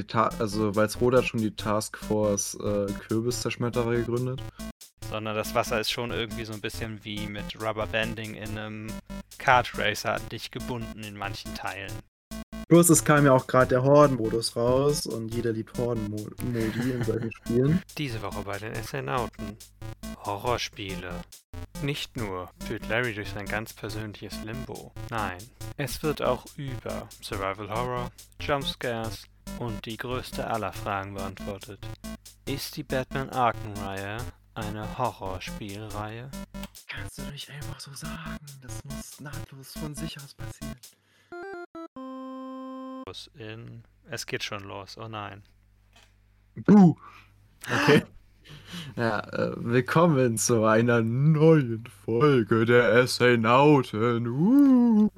die Ta also Walsrode hat schon die Taskforce äh, Kürbiszerschmetterer gegründet. Sondern das Wasser ist schon irgendwie so ein bisschen wie mit Rubberbanding in einem Kart Racer an dich gebunden in manchen Teilen. Plus es kam ja auch gerade der Horden-Modus raus und jeder liebt Horden-Modi in solchen Spielen. Diese Woche bei den SNauten. Horrorspiele. Nicht nur führt Larry durch sein ganz persönliches Limbo. Nein, es wird auch über Survival Horror, Jumpscares und die größte aller Fragen beantwortet. Ist die Batman Arkham-Reihe eine Horrorspielreihe? Kannst du nicht einfach so sagen? Das muss nahtlos von sich aus passieren los. In es geht schon los. Oh nein. Buh. Okay. Ja, äh, willkommen zu einer neuen Folge der Astronauten. Uh.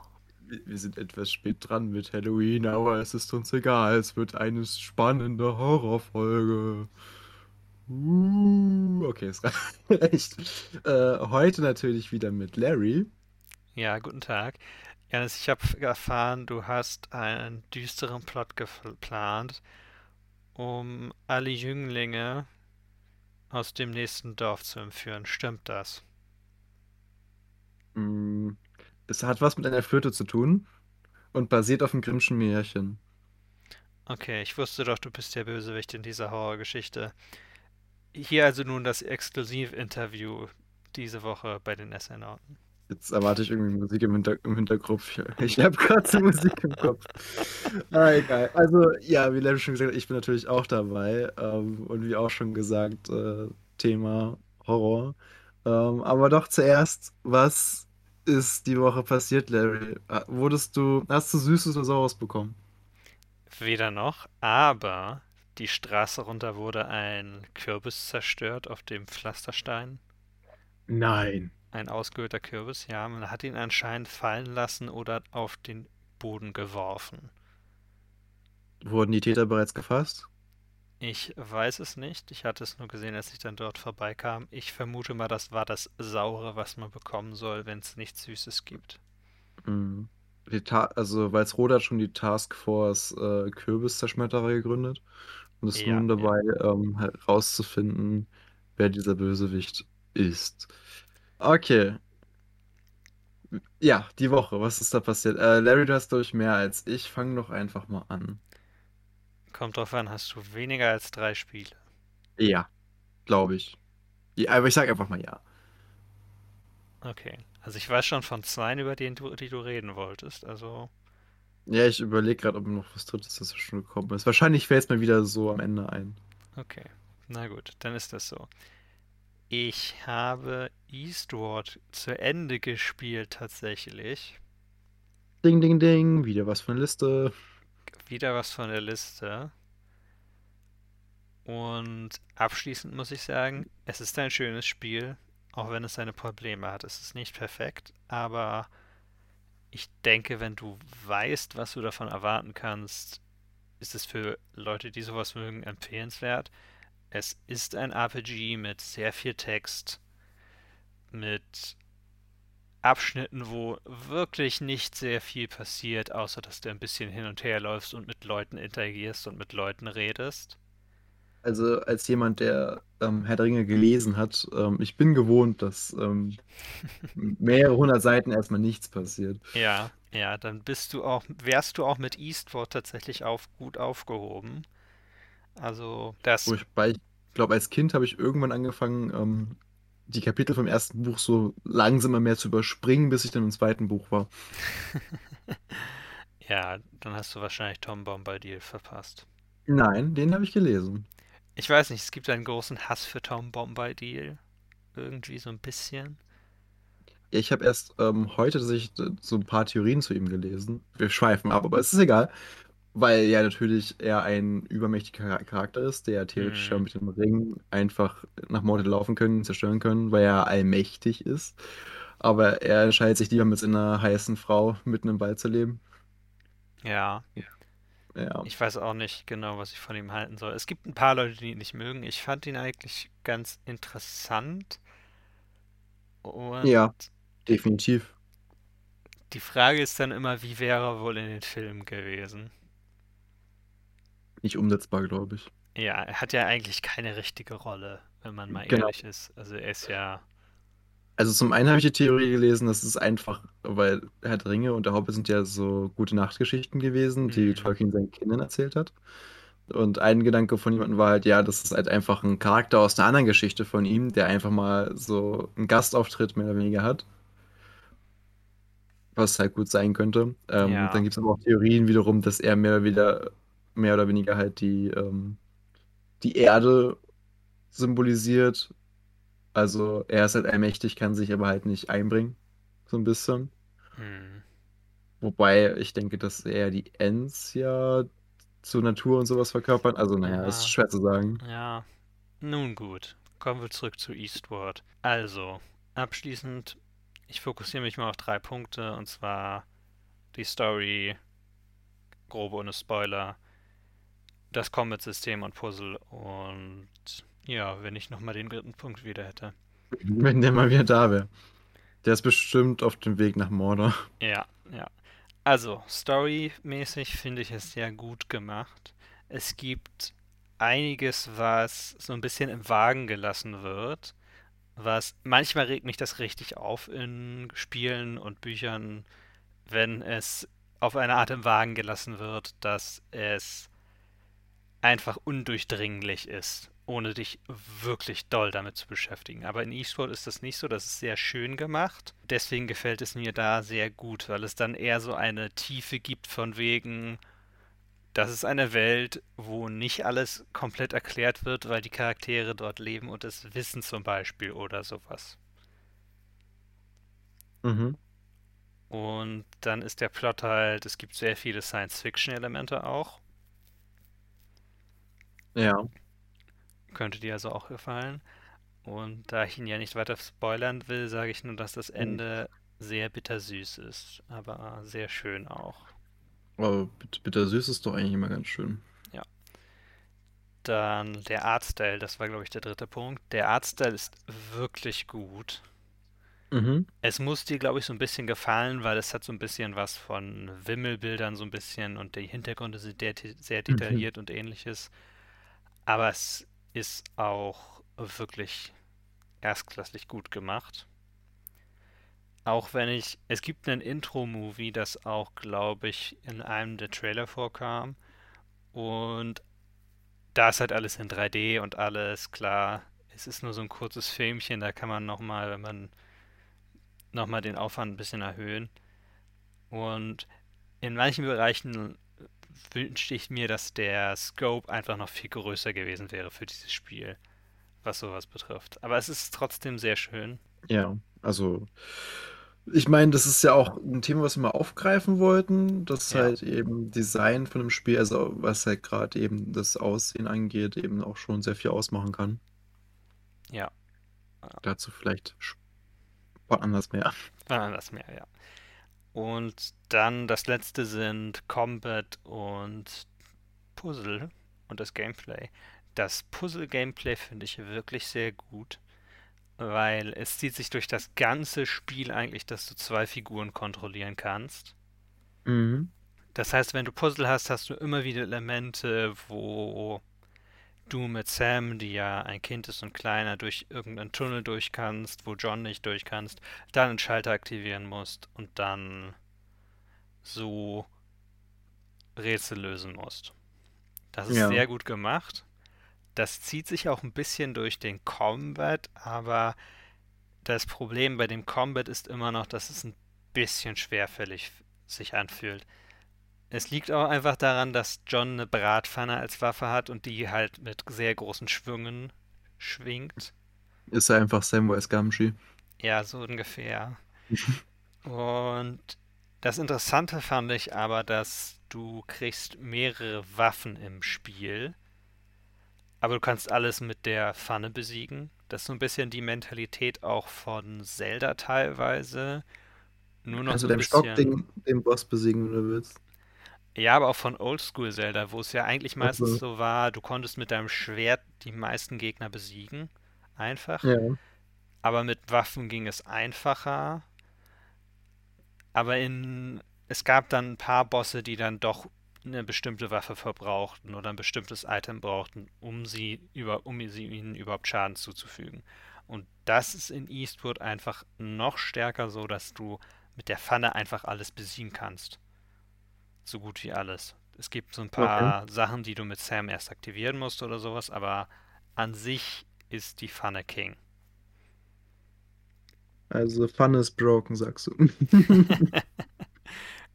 Wir sind etwas spät dran mit Halloween, aber es ist uns egal. Es wird eine spannende Horrorfolge. Uh. Okay, es reicht. Äh, heute natürlich wieder mit Larry. Ja, guten Tag. Janis, ich habe erfahren, du hast einen düsteren Plot geplant, um alle Jünglinge aus dem nächsten Dorf zu entführen. Stimmt das? Mm, es hat was mit einer Flöte zu tun und basiert auf dem Grimmschen Märchen. Okay, ich wusste doch, du bist der Bösewicht in dieser Horrorgeschichte. Hier also nun das Exklusivinterview diese Woche bei den SN-Orten. Jetzt erwarte ich irgendwie Musik im, Hinter im Hintergrund. Ich habe gerade Musik im Kopf. Ah, egal. Also, ja, wie Larry schon gesagt hat, ich bin natürlich auch dabei. Ähm, und wie auch schon gesagt, äh, Thema Horror. Ähm, aber doch zuerst, was ist die Woche passiert, Larry? Ah, wurdest du, hast du Süßes oder Saures bekommen? Weder noch, aber die Straße runter wurde ein Kürbis zerstört auf dem Pflasterstein. Nein. Ein ausgehöhlter Kürbis, ja. Man hat ihn anscheinend fallen lassen oder auf den Boden geworfen. Wurden die Täter bereits gefasst? Ich weiß es nicht. Ich hatte es nur gesehen, als ich dann dort vorbeikam. Ich vermute mal, das war das Saure, was man bekommen soll, wenn es nichts Süßes gibt. Mhm. also Walsrode hat schon die Taskforce äh, Kürbiszerschmetterer gegründet und ist ja, nun dabei, ja. ähm, herauszufinden, wer dieser Bösewicht ist. Okay. Ja, die Woche, was ist da passiert? Äh, Larry, du hast, glaube ich, mehr als ich. Fang doch einfach mal an. Kommt drauf an, hast du weniger als drei Spiele? Ja, glaube ich. Ja, aber ich sage einfach mal ja. Okay. Also ich weiß schon von zwei, über die du, die du reden wolltest. Also. Ja, ich überlege gerade, ob noch was Drittes das schon gekommen ist. Wahrscheinlich fällt es mir wieder so am Ende ein. Okay. Na gut, dann ist das so. Ich habe Eastward zu Ende gespielt tatsächlich. Ding, ding, ding. Wieder was von der Liste. Wieder was von der Liste. Und abschließend muss ich sagen, es ist ein schönes Spiel, auch wenn es seine Probleme hat. Es ist nicht perfekt, aber ich denke, wenn du weißt, was du davon erwarten kannst, ist es für Leute, die sowas mögen, empfehlenswert. Es ist ein RPG mit sehr viel Text, mit Abschnitten, wo wirklich nicht sehr viel passiert, außer dass du ein bisschen hin und her läufst und mit Leuten interagierst und mit Leuten redest. Also als jemand, der ähm, Herr der Ringe gelesen hat, ähm, ich bin gewohnt, dass ähm, mehrere hundert Seiten erstmal nichts passiert. Ja, ja, dann bist du auch, wärst du auch mit Eastward tatsächlich auf, gut aufgehoben. Also das. Wobei ich glaube, als Kind habe ich irgendwann angefangen, ähm, die Kapitel vom ersten Buch so langsamer mehr zu überspringen, bis ich dann im zweiten Buch war. ja, dann hast du wahrscheinlich Tom Bombadil verpasst. Nein, den habe ich gelesen. Ich weiß nicht, es gibt einen großen Hass für Tom Bombadil. Irgendwie so ein bisschen. Ja, ich habe erst ähm, heute tatsächlich so ein paar Theorien zu ihm gelesen. Wir schweifen ab, aber es ist egal. Weil ja natürlich er ein übermächtiger Charakter ist, der theoretisch mhm. mit dem Ring einfach nach Mordor laufen können, zerstören können, weil er allmächtig ist. Aber er entscheidet sich lieber mit einer heißen Frau mitten im Wald zu leben. Ja. ja. Ich weiß auch nicht genau, was ich von ihm halten soll. Es gibt ein paar Leute, die ihn nicht mögen. Ich fand ihn eigentlich ganz interessant. Und ja, definitiv. Die Frage ist dann immer, wie wäre er wohl in den Filmen gewesen? Nicht umsetzbar, glaube ich. Ja, er hat ja eigentlich keine richtige Rolle, wenn man mal Genau. ehrlich ist. Also er ist ja. Also zum einen habe ich die Theorie gelesen, das ist einfach, weil Herr der Ringe und der Hobbit sind ja so gute Nachtgeschichten gewesen, die Mhm. Tolkien seinen Kindern erzählt hat. Und ein Gedanke von jemandem war halt, ja, das ist halt einfach ein Charakter aus einer anderen Geschichte von ihm, der einfach mal so einen Gastauftritt mehr oder weniger hat. Was halt gut sein könnte. Ähm, Ja. Dann gibt es aber auch Theorien wiederum, dass er mehr oder, wieder, mehr oder weniger halt die, ähm, die Erde symbolisiert. Also er ist halt allmächtig, kann sich aber halt nicht einbringen. So ein bisschen. Hm. Wobei ich denke, dass eher die Ents ja zur Natur und sowas verkörpern. Also naja, Ja. ist schwer zu sagen. Ja. Nun gut. Kommen wir zurück zu Eastward. Also, abschließend, ich fokussiere mich mal auf drei Punkte und zwar die Story, grob ohne Spoiler, das Combat-System und Puzzle und ja, wenn ich nochmal den dritten Punkt wieder hätte. Wenn der mal wieder da wäre. Der ist bestimmt auf dem Weg nach Mordor. Ja, ja. Also, storymäßig finde ich es sehr gut gemacht. Es gibt einiges, was so ein bisschen im Wagen gelassen wird, was manchmal regt mich das richtig auf in Spielen und Büchern, wenn es auf eine Art im Wagen gelassen wird, dass es einfach undurchdringlich ist, ohne dich wirklich doll damit zu beschäftigen. Aber in Eastward ist das nicht so, das ist sehr schön gemacht. Deswegen gefällt es mir da sehr gut, weil es dann eher so eine Tiefe gibt von wegen, das ist eine Welt, wo nicht alles komplett erklärt wird, weil die Charaktere dort leben und es wissen zum Beispiel oder sowas. Mhm. Und dann ist der Plot halt, es gibt sehr viele Science-Fiction-Elemente auch. Ja. Könnte dir also auch gefallen. Und da ich ihn ja nicht weiter spoilern will, sage ich nur, dass das Ende sehr bittersüß ist, aber sehr schön auch. Aber bitter, bittersüß ist doch eigentlich immer ganz schön. Dann der Artstyle, das war, glaube ich, der dritte Punkt. Der Artstyle ist wirklich gut. Mhm. Es muss dir, glaube ich, so ein bisschen gefallen, weil es hat so ein bisschen was von Wimmelbildern, so ein bisschen und die Hintergründe sind sehr, sehr detailliert und ähnliches. Aber es ist auch wirklich erstklassig gut gemacht. Auch wenn ich, es gibt einen Intro-Movie, das auch, glaube ich, in einem der Trailer vorkam. Und da ist halt alles in 3D und alles klar. Es ist nur so ein kurzes Filmchen, da kann man nochmal, wenn man nochmal den Aufwand ein bisschen erhöhen. Und in manchen Bereichen wünschte ich mir, dass der Scope einfach noch viel größer gewesen wäre für dieses Spiel, was sowas betrifft. Aber es ist trotzdem sehr schön. Ja, also ich meine, das ist ja auch ein Thema, was wir mal aufgreifen wollten, dass Ja. halt eben Design von einem Spiel, also was halt gerade eben das Aussehen angeht, eben auch schon sehr viel ausmachen kann. Ja, Dazu vielleicht sp- anders mehr. wann anders mehr, ja. Und dann das letzte sind Combat und Puzzle und das Gameplay. Das Puzzle-Gameplay finde ich wirklich sehr gut, weil es zieht sich durch das ganze Spiel eigentlich, dass du zwei Figuren kontrollieren kannst. Mhm. Das heißt, wenn du Puzzle hast, hast du immer wieder Elemente, wo du mit Sam, die ja ein Kind ist und kleiner, durch irgendeinen Tunnel durch kannst, wo John nicht durch kannst, dann einen Schalter aktivieren musst und dann so Rätsel lösen musst. Das ist Ja. sehr gut gemacht. Das zieht sich auch ein bisschen durch den Combat, aber das Problem bei dem Combat ist immer noch, dass es ein bisschen schwerfällig sich anfühlt. Es liegt auch einfach daran, dass John eine Bratpfanne als Waffe hat und die halt mit sehr großen Schwüngen schwingt. Ist er einfach Samwise Gamgee. Ja, so ungefähr. Und das Interessante fand ich aber, dass du kriegst mehrere Waffen im Spiel, aber du kannst alles mit der Pfanne besiegen. Das ist so ein bisschen die Mentalität auch von Zelda teilweise. Nur noch Also so ein Stock bisschen. den, den Boss besiegen, wenn du willst. Ja, aber auch von Oldschool Zelda, wo es ja eigentlich meistens Also, so war, du konntest mit deinem Schwert die meisten Gegner besiegen. Einfach. ja. Aber mit Waffen ging es einfacher. Aber in, es gab dann ein paar Bosse, die dann doch eine bestimmte Waffe verbrauchten oder ein bestimmtes Item brauchten, um sie über, um sie ihnen überhaupt Schaden zuzufügen. Und das ist in Eastwood einfach noch stärker so, dass du mit der Pfanne einfach alles besiegen kannst. So gut wie alles. Es gibt so ein paar okay. Sachen, die du mit Sam erst aktivieren musst oder sowas, aber an sich ist die Pfanne King. Also Pfanne ist broken, sagst du.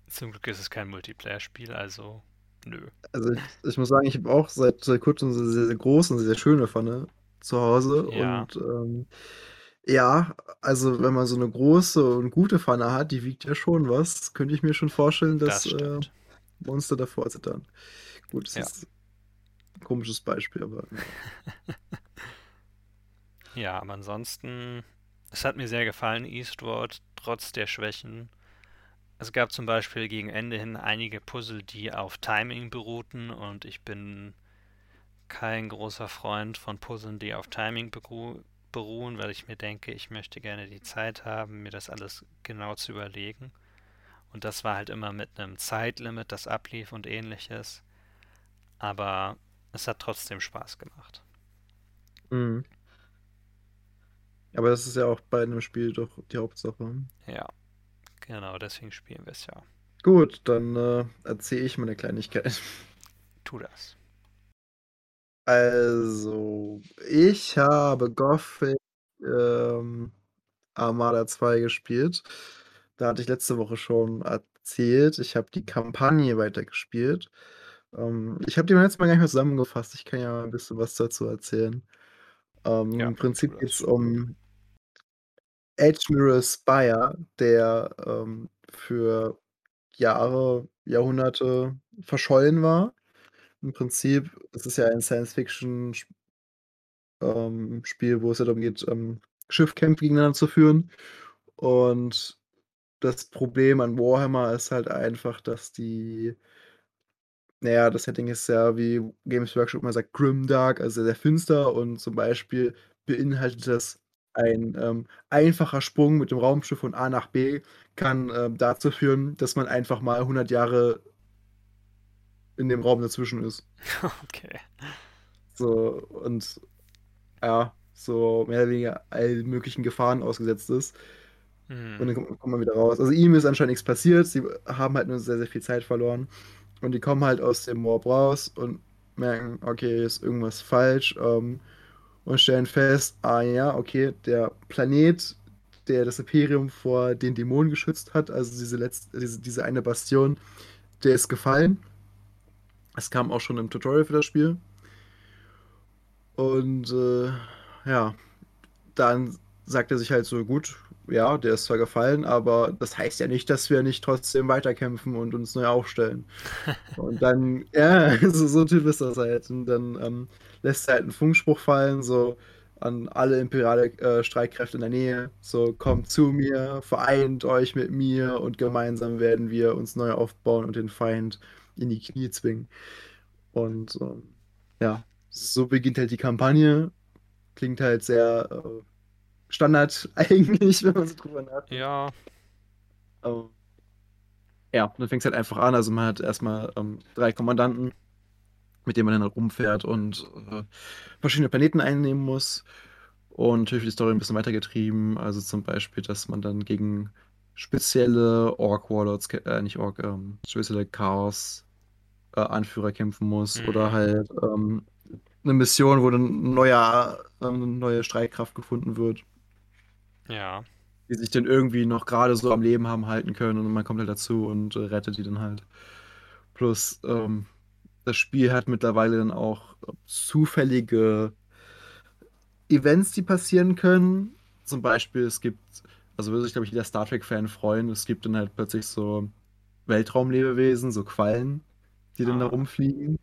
Zum Glück ist es kein Multiplayer-Spiel, also nö. Also ich, ich muss sagen, ich habe auch seit, seit kurzem eine sehr, sehr große und sehr schöne Pfanne zu Hause. Ja. Und ähm, ja, also wenn man so eine große und gute Pfanne hat, die wiegt ja schon was, könnte ich mir schon vorstellen, dass das äh, Monster davor zittern. Gut, das ja. ist ein komisches Beispiel, aber. Ja. aber ansonsten, es hat mir sehr gefallen, Eastward, trotz der Schwächen. Es gab zum Beispiel gegen Ende hin einige Puzzle, die auf Timing beruhten und ich bin kein großer Freund von Puzzlen, die auf Timing beruhen, weil ich mir denke, ich möchte gerne die Zeit haben, mir das alles genau zu überlegen. Und das war halt immer mit einem Zeitlimit, das ablief und ähnliches. Aber es hat trotzdem Spaß gemacht. Mhm. Aber das ist ja auch bei einem Spiel doch die Hauptsache. Ja. Genau, deswegen spielen wir es ja. Gut, dann äh, erzähle ich mal eine Kleinigkeit. Tu das. Also, ich habe Gothic ähm, Armada 2 gespielt. Da hatte ich letzte Woche schon erzählt. Ich habe die Kampagne weitergespielt. Ähm, ich habe die beim letzten Mal gar nicht mehr zusammengefasst. Ich kann ja mal ein bisschen was dazu erzählen. Ähm, ja, Im Prinzip geht es um Admiral Spire, der ähm, für Jahre, Jahrhunderte verschollen war. Im Prinzip ist es ja ein Science-Fiction ähm, wo es ja darum geht, ähm, Schiffkämpfe gegeneinander zu führen. Und das Problem an Warhammer ist halt einfach, dass die naja, das Setting ist ja, wie Games Workshop immer sagt, grimdark, also sehr finster und zum Beispiel beinhaltet das ein ähm, einfacher Sprung mit dem Raumschiff von A nach B kann ähm, dazu führen, dass man einfach mal 100 Jahre in dem Raum dazwischen ist. Okay. So, und ja, so mehr oder weniger allen möglichen Gefahren ausgesetzt ist. Hm. Und dann kommt, kommt, man wieder raus. Also ihm ist anscheinend nichts passiert, sie haben halt nur sehr, sehr viel Zeit verloren. Und die kommen halt aus dem Mob raus und merken, okay, ist irgendwas falsch. Ähm, und stellen fest, ah ja, okay, der Planet, der das Imperium vor den Dämonen geschützt hat, also diese letzte, diese, diese eine Bastion, der ist gefallen. Es kam auch schon im Tutorial für das Spiel. Und äh, ja, dann sagt er sich halt so, gut, ja, der ist zwar gefallen, aber das heißt ja nicht, dass wir nicht trotzdem weiterkämpfen und uns neu aufstellen. und dann, ja, so, so ein Typ ist das halt. Und dann ähm, lässt er halt einen Funkspruch fallen, so an alle imperiale äh, Streitkräfte in der Nähe, so kommt zu mir, vereint euch mit mir und gemeinsam werden wir uns neu aufbauen und den Feind in die Knie zwingen. Und ähm, ja, so beginnt halt die Kampagne. Klingt halt sehr äh, Standard eigentlich, wenn man so drüber nachdenkt. Ja. Ähm, ja, dann fängt es halt einfach an. Also man hat erstmal ähm, drei Kommandanten, mit denen man dann rumfährt und äh, verschiedene Planeten einnehmen muss. Und natürlich wird die Story ein bisschen weitergetrieben. Also zum Beispiel, dass man dann gegen spezielle Orc-Warlords, äh, nicht Orc, ähm, spezielle Chaos-Anführer äh, kämpfen muss. Mhm. Oder halt ähm, eine Mission, wo ein neuer, äh, eine neue Streitkraft gefunden wird. Ja. Die sich dann irgendwie noch gerade so am Leben haben halten können und man kommt halt dazu und äh, rettet die dann halt. Plus, ähm, das Spiel hat mittlerweile dann auch zufällige Events, die passieren können. Zum Beispiel, es gibt, also würde sich, glaube ich, jeder Star Trek-Fan freuen, es gibt dann halt plötzlich so Weltraumlebewesen, so Quallen, die ah. dann da ah. rumfliegen.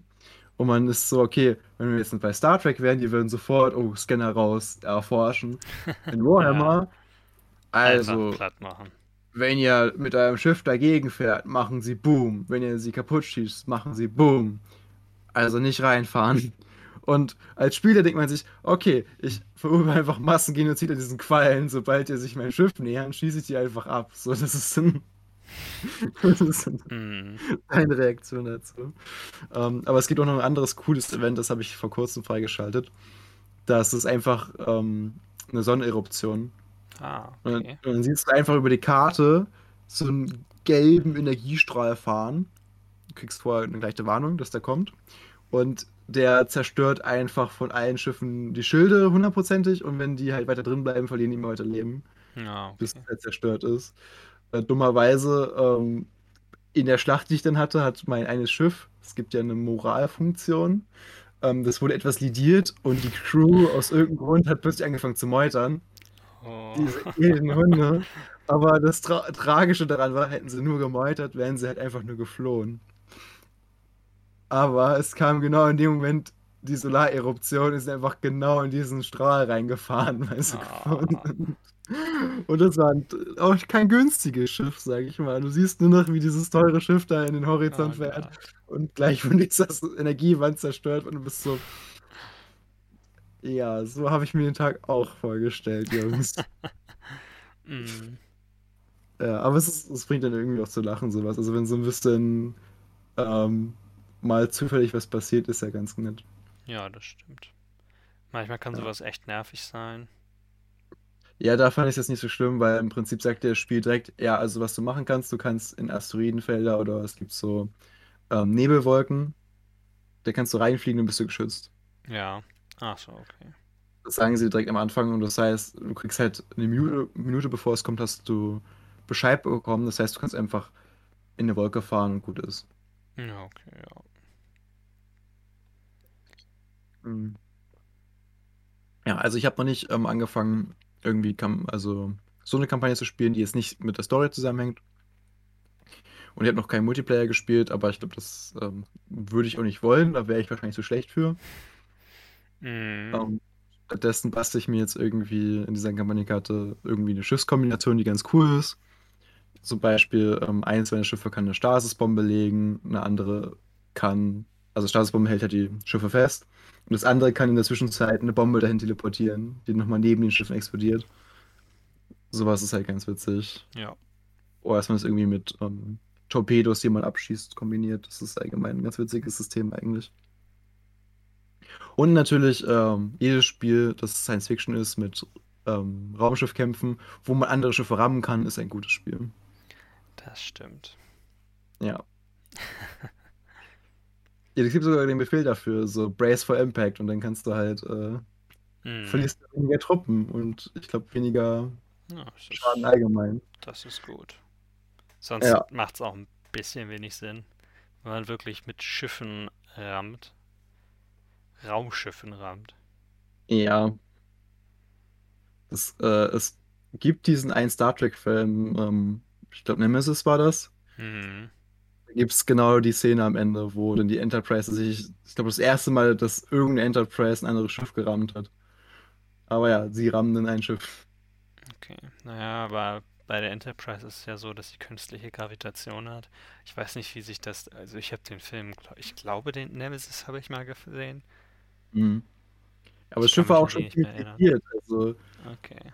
Und man ist so, okay, wenn wir jetzt bei Star Trek wären, die würden sofort, oh, Scanner raus, erforschen. In Warhammer. Also, wenn ihr mit eurem Schiff dagegen fährt, machen sie Boom. Wenn ihr sie kaputt schießt, machen sie Boom. Also nicht reinfahren. Und als Spieler denkt man sich, okay, ich verurteile einfach Massengenozid an diesen Quallen. Sobald ihr sich mein Schiff nähern, schieße ich die einfach ab. So, das ist ein das ist deine Reaktion dazu. Ähm, aber es gibt auch noch ein anderes cooles Event, das habe ich vor kurzem freigeschaltet. Das ist einfach ähm, eine Sonneneruption. Ah, Und, okay. und dann siehst du einfach über die Karte so einen gelben Energiestrahl fahren. Du kriegst vorher eine leichte Warnung, dass der kommt. Und der zerstört einfach von allen Schiffen die Schilde hundertprozentig. Und wenn die halt weiter drin bleiben, verlieren die immer weiter Leben, Ja, bis okay. es halt zerstört ist. Äh, dummerweise, ähm, in der Schlacht, die ich dann hatte, hat mein eines Schiff, es gibt ja eine Moralfunktion, ähm, das wurde etwas lidiert und die Crew aus irgendeinem Grund hat plötzlich angefangen zu meutern. Oh. Diese edlen Hunde. Aber das Tra Tragische daran war, hätten sie nur gemeutert, wären sie halt einfach nur geflohen. Aber es kam genau in dem Moment die Solareruption, ist einfach genau in diesen Strahl reingefahren, weil sie geflohen Ah. sind. Und das war auch kein günstiges Schiff, sag ich mal. Du siehst nur noch, wie dieses teure Schiff da in den Horizont Oh fährt und gleich von dieser Energiewand zerstört und du bist so. Ja, so habe ich mir den Tag auch vorgestellt, Jungs. Mm. Ja, aber es, ist, es bringt dann irgendwie auch zu lachen, sowas. Also wenn so ein bisschen ähm, mal zufällig was passiert, ist ja ganz nett. Ja, das stimmt. Manchmal kann Ja. sowas echt nervig sein. Ja, da fand ich das nicht so schlimm, weil im Prinzip sagt der Spiel direkt, ja, also was du machen kannst, du kannst in Asteroidenfelder oder es gibt so ähm, Nebelwolken, da kannst du reinfliegen und bist du geschützt. Ja. Ach so, okay. Das sagen sie direkt am Anfang und das heißt, du kriegst halt eine Minute, Minute bevor es kommt, hast du Bescheid bekommen. Das heißt, du kannst einfach in eine Wolke fahren und gut ist. Ja, okay, ja. Mhm. Ja, also ich habe noch nicht ähm, angefangen, irgendwie kam, also so eine Kampagne zu spielen, die jetzt nicht mit der Story zusammenhängt. Und ich habe noch keinen Multiplayer gespielt, aber ich glaube, das ähm, würde ich auch nicht wollen. Da wäre ich wahrscheinlich zu schlecht für. Mm. Ähm, stattdessen bastel ich mir jetzt irgendwie in dieser Kampagnenkarte irgendwie eine Schiffskombination, die ganz cool ist. Zum Beispiel, ähm, eins meiner Schiffe kann eine Stasisbombe legen, eine andere kann, also Stasisbombe hält ja die Schiffe fest. Und das andere kann in der Zwischenzeit eine Bombe dahin teleportieren, die nochmal neben den Schiffen explodiert. Sowas ist halt ganz witzig. Ja. Oder dass man das irgendwie mit ähm, Torpedos, die man abschießt, kombiniert. Das ist allgemein ein ganz witziges System eigentlich. Und natürlich ähm, jedes Spiel, das Science Fiction ist, mit ähm, Raumschiffkämpfen, wo man andere Schiffe rammen kann, ist ein gutes Spiel. Das stimmt. Ja. Ja, es gibt sogar den Befehl dafür, so Brace for Impact, und dann kannst du halt, äh, Mm. verlierst du weniger Truppen und ich glaube weniger Ja, das Schaden ist, allgemein. das ist gut. Sonst Ja. macht es auch ein bisschen wenig Sinn, wenn man wirklich mit Schiffen rammt. Raumschiffen rammt. Ja. Es, äh, es gibt diesen einen Star Trek-Film, ähm, ich glaube Nemesis war das. Mhm. Da gibt es genau die Szene am Ende, wo dann die Enterprise sich, ich glaube, das erste Mal, dass irgendeine Enterprise ein anderes Schiff gerammt hat. Aber ja, sie rammen dann ein Schiff. Okay. Naja, aber bei der Enterprise ist es ja so, dass sie künstliche Gravitation hat. Ich weiß nicht, wie sich das. Also, ich habe den Film, ich glaube, den Nemesis habe ich mal gesehen. Mhm. Aber das Schiff war auch schon lediert, also Okay.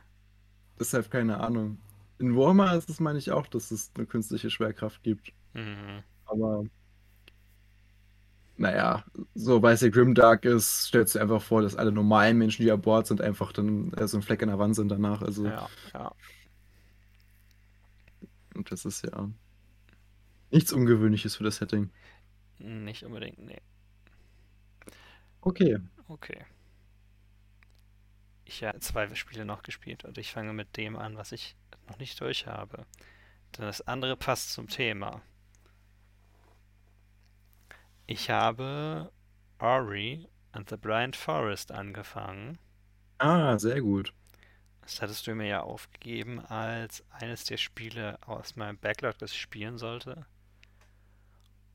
deshalb keine Ahnung. In Warhammer ist es, meine ich, auch, dass es eine künstliche Schwerkraft gibt. Mhm. Aber naja, so weil es ja Grimdark ist, stellst du einfach vor, dass alle normalen Menschen, die an Bord sind, einfach dann so ein Fleck in der Wand sind danach. Also, Ja, ja. und das ist ja nichts Ungewöhnliches für das Setting. Nicht unbedingt, nee. Okay. Okay. Ich habe zwei Spiele noch gespielt und ich fange mit dem an, was ich noch nicht durch habe. Denn das andere passt zum Thema. Ich habe Ori and the Blind Forest angefangen. Ah, sehr gut. Das hattest du mir ja aufgegeben als eines der Spiele aus meinem Backlog, das ich spielen sollte.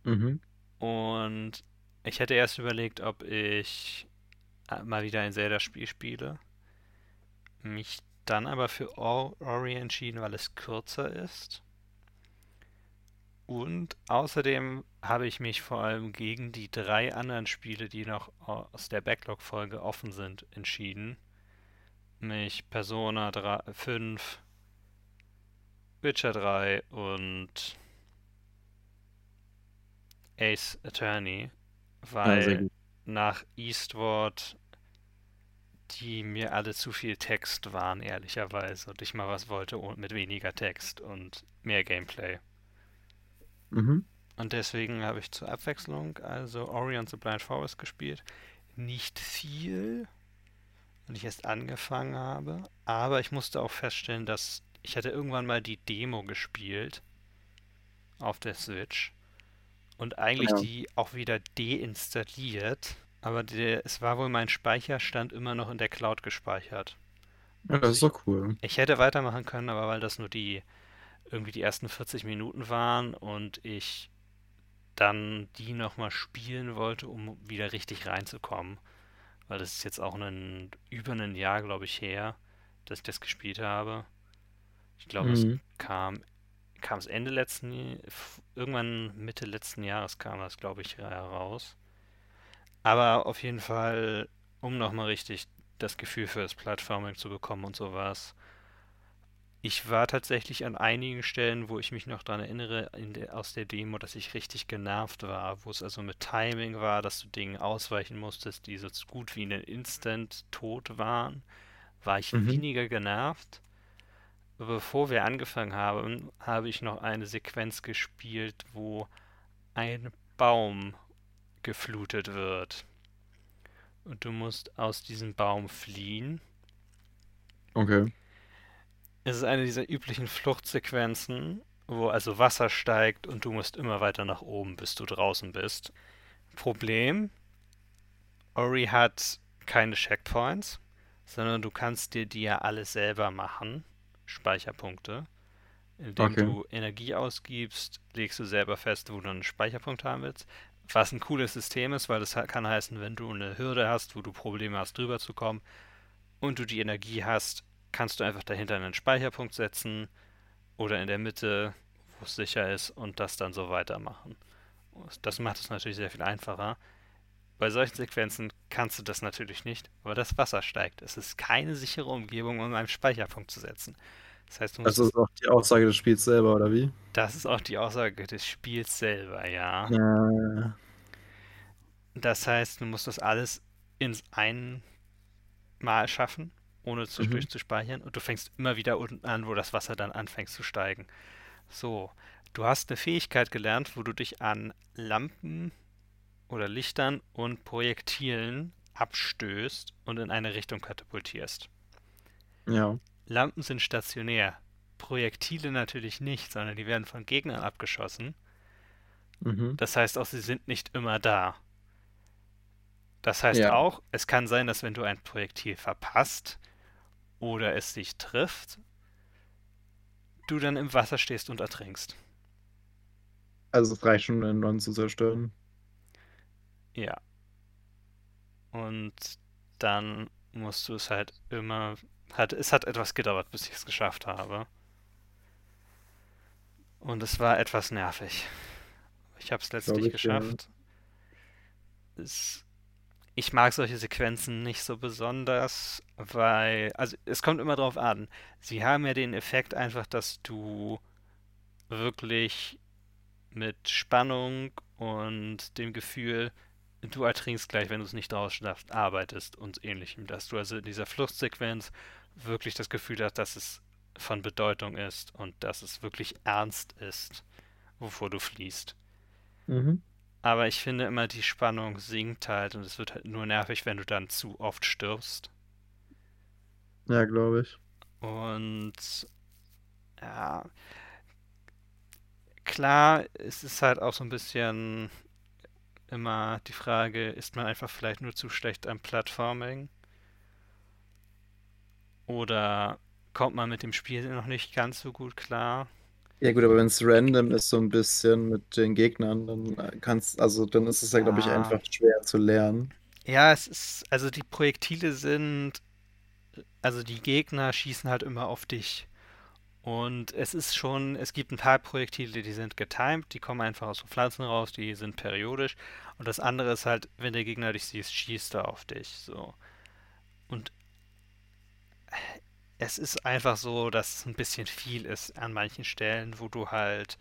Mhm. Und ich hätte erst überlegt, ob ich äh, mal wieder ein Zelda-Spiel spiele. Mich dann aber für Or Ori entschieden, weil es kürzer ist. Und außerdem habe ich mich vor allem gegen die drei anderen Spiele, die noch aus der Backlog-Folge offen sind, entschieden. Mich Persona 3, 5 Witcher 3 und Ace Attorney, weil nach Eastward die mir alle zu viel Text waren, ehrlicherweise, und ich mal was wollte mit weniger Text und mehr Gameplay. Mhm. Und deswegen habe ich zur Abwechslung also Ori and the Blind Forest gespielt. Nicht viel, und ich erst angefangen habe, aber ich musste auch feststellen, dass ich hatte irgendwann mal die Demo gespielt auf der Switch und eigentlich ja. die auch wieder deinstalliert, aber der, es war wohl mein Speicherstand immer noch in der Cloud gespeichert. Ja, das ist doch cool. Ich hätte weitermachen können, aber weil das nur die irgendwie die ersten 40 Minuten waren und ich dann die nochmal spielen wollte, um wieder richtig reinzukommen. Weil das ist jetzt auch ein, über ein Jahr, glaube ich, her, dass ich das gespielt habe. Ich glaube, mhm. es kam, kam es Ende letzten, irgendwann Mitte letzten Jahres kam das, glaube ich, heraus. Aber auf jeden Fall, um nochmal richtig das Gefühl für das Plattforming zu bekommen und sowas, ich war tatsächlich an einigen Stellen, wo ich mich noch daran erinnere, der, aus der Demo, dass ich richtig genervt war, wo es also mit Timing war, dass du Dinge ausweichen musstest, die so gut wie in den Instant tot waren, war ich mhm. weniger genervt. Bevor wir angefangen haben, habe ich noch eine Sequenz gespielt, wo ein Baum geflutet wird. Und du musst aus diesem Baum fliehen. Okay. Es ist eine dieser üblichen Fluchtsequenzen, wo also Wasser steigt und du musst immer weiter nach oben, bis du draußen bist. Problem: Ori hat keine Checkpoints, sondern du kannst dir die ja alle selber machen. Speicherpunkte. Indem okay. du Energie ausgibst, legst du selber fest, wo du einen Speicherpunkt haben willst. Was ein cooles System ist, weil das kann heißen, wenn du eine Hürde hast, wo du Probleme hast, drüber zu kommen und du die Energie hast, kannst du einfach dahinter einen Speicherpunkt setzen oder in der Mitte, wo es sicher ist, und das dann so weitermachen. Das macht es natürlich sehr viel einfacher. Bei solchen Sequenzen kannst du das natürlich nicht, weil das Wasser steigt. Es ist keine sichere Umgebung, um einen Speicherpunkt zu setzen. Das heißt, du musst. Das ist auch die Aussage des Spiels selber, oder wie? Das ist auch die Aussage des Spiels selber, ja. ja. Das heißt, du musst das alles ins ein Mal schaffen ohne mhm. zu speichern. Und du fängst immer wieder unten an, wo das Wasser dann anfängt zu steigen. So, du hast eine Fähigkeit gelernt, wo du dich an Lampen oder Lichtern und Projektilen abstößt und in eine Richtung katapultierst. Ja. Lampen sind stationär. Projektile natürlich nicht, sondern die werden von Gegnern abgeschossen. Mhm. Das heißt auch, sie sind nicht immer da. Das heißt ja. auch, es kann sein, dass wenn du ein Projektil verpasst, oder es dich trifft, du dann im Wasser stehst und ertrinkst. Also es reicht schon, einen Non zu zerstören. Ja. Und dann musst du es halt immer. Hat, es hat etwas gedauert, bis ich es geschafft habe. Und es war etwas nervig. Ich habe es letztlich ich, geschafft. Ja. Es ich mag solche Sequenzen nicht so besonders, weil, also es kommt immer drauf an. Sie haben ja den Effekt einfach, dass du wirklich mit Spannung und dem Gefühl, du ertrinkst gleich, wenn du es nicht rausschaffst, arbeitest und ähnlichem. Dass du also in dieser Fluchtsequenz wirklich das Gefühl hast, dass es von Bedeutung ist und dass es wirklich ernst ist, wovor du fließt. Mhm. Aber ich finde immer, die Spannung sinkt halt und es wird halt nur nervig, wenn du dann zu oft stirbst. Ja, glaube ich. Und ja, klar, es ist halt auch so ein bisschen immer die Frage, ist man einfach vielleicht nur zu schlecht am Plattforming? Oder kommt man mit dem Spiel noch nicht ganz so gut klar? Ja gut, aber wenn es random ist, so ein bisschen mit den Gegnern, dann kannst also dann ist es ja, glaube ich, ah. einfach schwer zu lernen. Ja, es ist, also die Projektile sind, also die Gegner schießen halt immer auf dich. Und es ist schon, es gibt ein paar Projektile, die sind getimed, die kommen einfach aus den Pflanzen raus, die sind periodisch. Und das andere ist halt, wenn der Gegner dich sieht, schießt er auf dich. So. Und es ist einfach so, dass es ein bisschen viel ist an manchen Stellen, wo du halt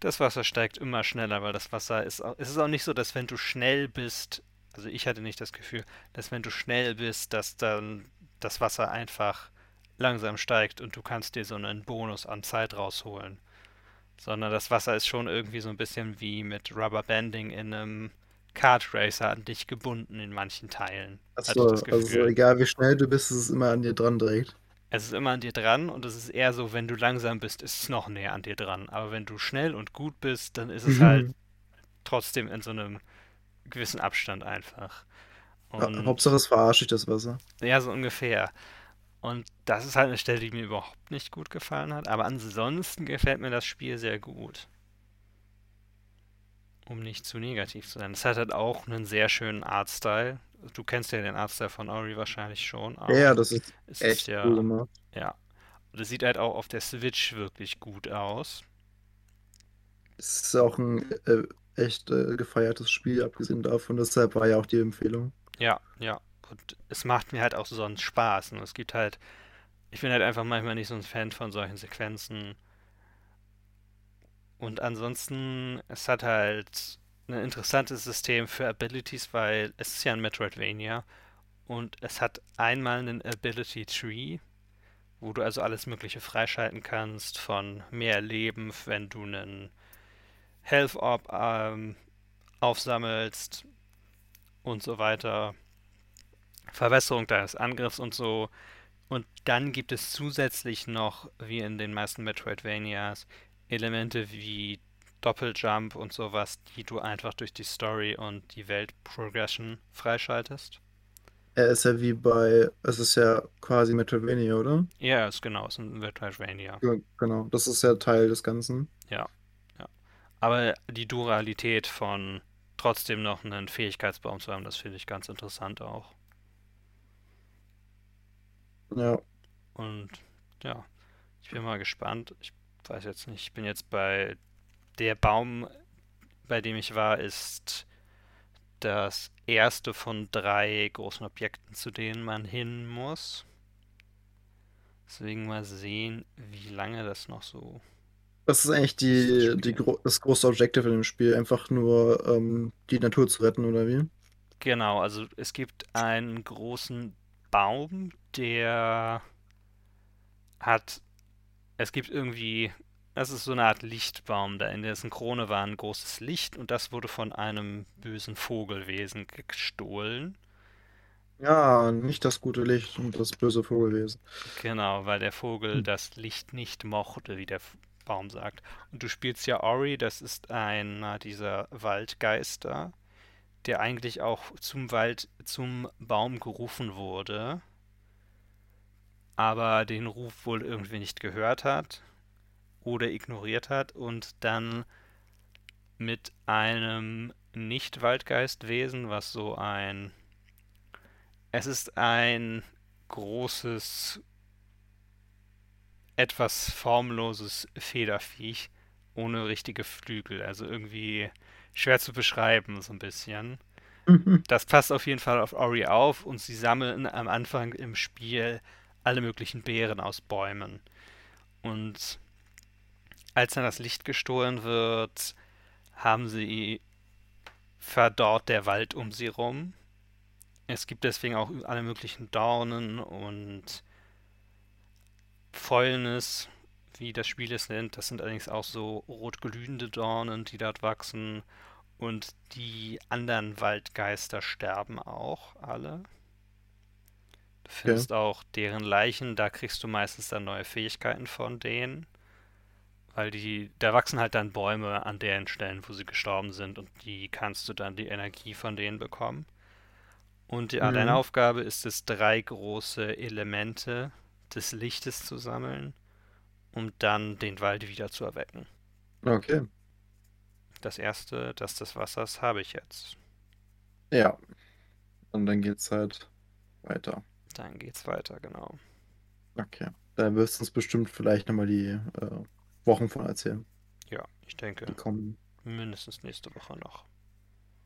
das Wasser steigt immer schneller, weil das Wasser ist auch, es ist auch nicht so, dass wenn du schnell bist, also ich hatte nicht das Gefühl, dass wenn du schnell bist, dass dann das Wasser einfach langsam steigt und du kannst dir so einen Bonus an Zeit rausholen. Sondern das Wasser ist schon irgendwie so ein bisschen wie mit Rubberbanding in einem Kart Racer an dich gebunden in manchen Teilen. Achso, also egal wie schnell du bist, ist es immer an dir dran direkt. Es ist immer an dir dran und es ist eher so, wenn du langsam bist, ist es noch näher an dir dran. Aber wenn du schnell und gut bist, dann ist es mhm. halt trotzdem in so einem gewissen Abstand einfach. Und, Hauptsache es verarsche ich das Wasser. Ja, so ungefähr. Und das ist halt eine Stelle, die mir überhaupt nicht gut gefallen hat. Aber ansonsten gefällt mir das Spiel sehr gut. Um nicht zu negativ zu sein. Es hat halt auch einen sehr schönen Artstyle. Du kennst ja den Artstyle von Ori wahrscheinlich schon. ja, das ist echt ist ja, cool gemacht. Ja. Und es sieht halt auch auf der Switch wirklich gut aus. Es ist auch ein äh, echt äh, gefeiertes Spiel, abgesehen davon. Deshalb war ja auch die Empfehlung. Ja, ja. Und es macht mir halt auch sonst Spaß. Und es gibt halt, ich bin halt einfach manchmal nicht so ein Fan von solchen Sequenzen. Und ansonsten, es hat halt ein interessantes System für Abilities, weil es ist ja ein Metroidvania und es hat einmal einen Ability Tree, wo du also alles Mögliche freischalten kannst, von mehr Leben, wenn du einen Health Orb ähm, aufsammelst und so weiter. Verbesserung deines Angriffs und so. Und dann gibt es zusätzlich noch, wie in den meisten Metroidvanias, Elemente wie Doppeljump und sowas, die du einfach durch die Story und die Welt-Progression freischaltest. Er ist ja wie bei, es ist ja quasi Metroidvania, oder? Ja, ist genau, es ist ein Metroidvania. Ja, genau, das ist ja Teil des Ganzen. Ja, ja. Aber die Duralität von trotzdem noch einen Fähigkeitsbaum zu haben, das finde ich ganz interessant auch. Ja. Und ja, ich bin mal gespannt. Ich weiß jetzt nicht, ich bin jetzt bei der Baum, bei dem ich war, ist das erste von drei großen Objekten, zu denen man hin muss. Deswegen mal sehen, wie lange das noch so. Das ist eigentlich die, die, das große Objektiv in dem Spiel, einfach nur ähm, die Natur zu retten, oder wie? Genau, also es gibt einen großen Baum, der hat. Es gibt irgendwie. Das ist so eine Art Lichtbaum, da in dessen Krone war ein großes Licht und das wurde von einem bösen Vogelwesen gestohlen. Ja, nicht das gute Licht und das böse Vogelwesen. Genau, weil der Vogel hm. das Licht nicht mochte, wie der Baum sagt. Und du spielst ja Ori, das ist einer dieser Waldgeister der eigentlich auch zum Wald, zum Baum gerufen wurde, aber den Ruf wohl irgendwie nicht gehört hat oder ignoriert hat und dann mit einem Nicht-Waldgeistwesen, was so ein. Es ist ein großes, etwas formloses Federviech ohne richtige Flügel. Also irgendwie schwer zu beschreiben, so ein bisschen. Mhm. Das passt auf jeden Fall auf Ori auf und sie sammeln am Anfang im Spiel alle möglichen Beeren aus Bäumen. Und als dann das Licht gestohlen wird, haben sie verdorrt der Wald um sie rum. Es gibt deswegen auch alle möglichen Dornen und Fäulnis, wie das Spiel es nennt. Das sind allerdings auch so rotglühende Dornen, die dort wachsen. Und die anderen Waldgeister sterben auch alle. Du findest ja. auch deren Leichen, da kriegst du meistens dann neue Fähigkeiten von denen. Weil die, da wachsen halt dann Bäume an deren Stellen, wo sie gestorben sind und die kannst du dann die Energie von denen bekommen. Und ja, mhm. deine Aufgabe ist es, drei große Elemente des Lichtes zu sammeln um dann den Wald wieder zu erwecken. Okay. Das erste, das des Wassers, habe ich jetzt. Ja. Und dann geht's halt weiter. Dann geht's weiter, genau. Okay. Da wirst du uns bestimmt vielleicht nochmal die äh, Wochen von erzählen. Ja, ich denke. Die kommen. Mindestens nächste Woche noch.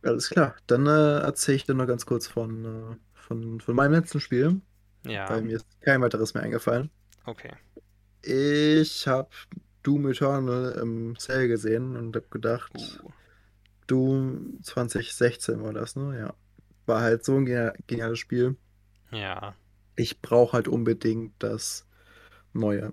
Alles klar. Dann äh, erzähle ich dir noch ganz kurz von, äh, von, von meinem letzten Spiel. Ja, weil mir ist kein weiteres mehr eingefallen. okay. Ich habe Doom Eternal im Sale gesehen und habe gedacht, Uh, Doom 2016 war das, ne? Ja. War halt so ein genia- geniales Spiel. ja, Ich brauche halt unbedingt das Neue.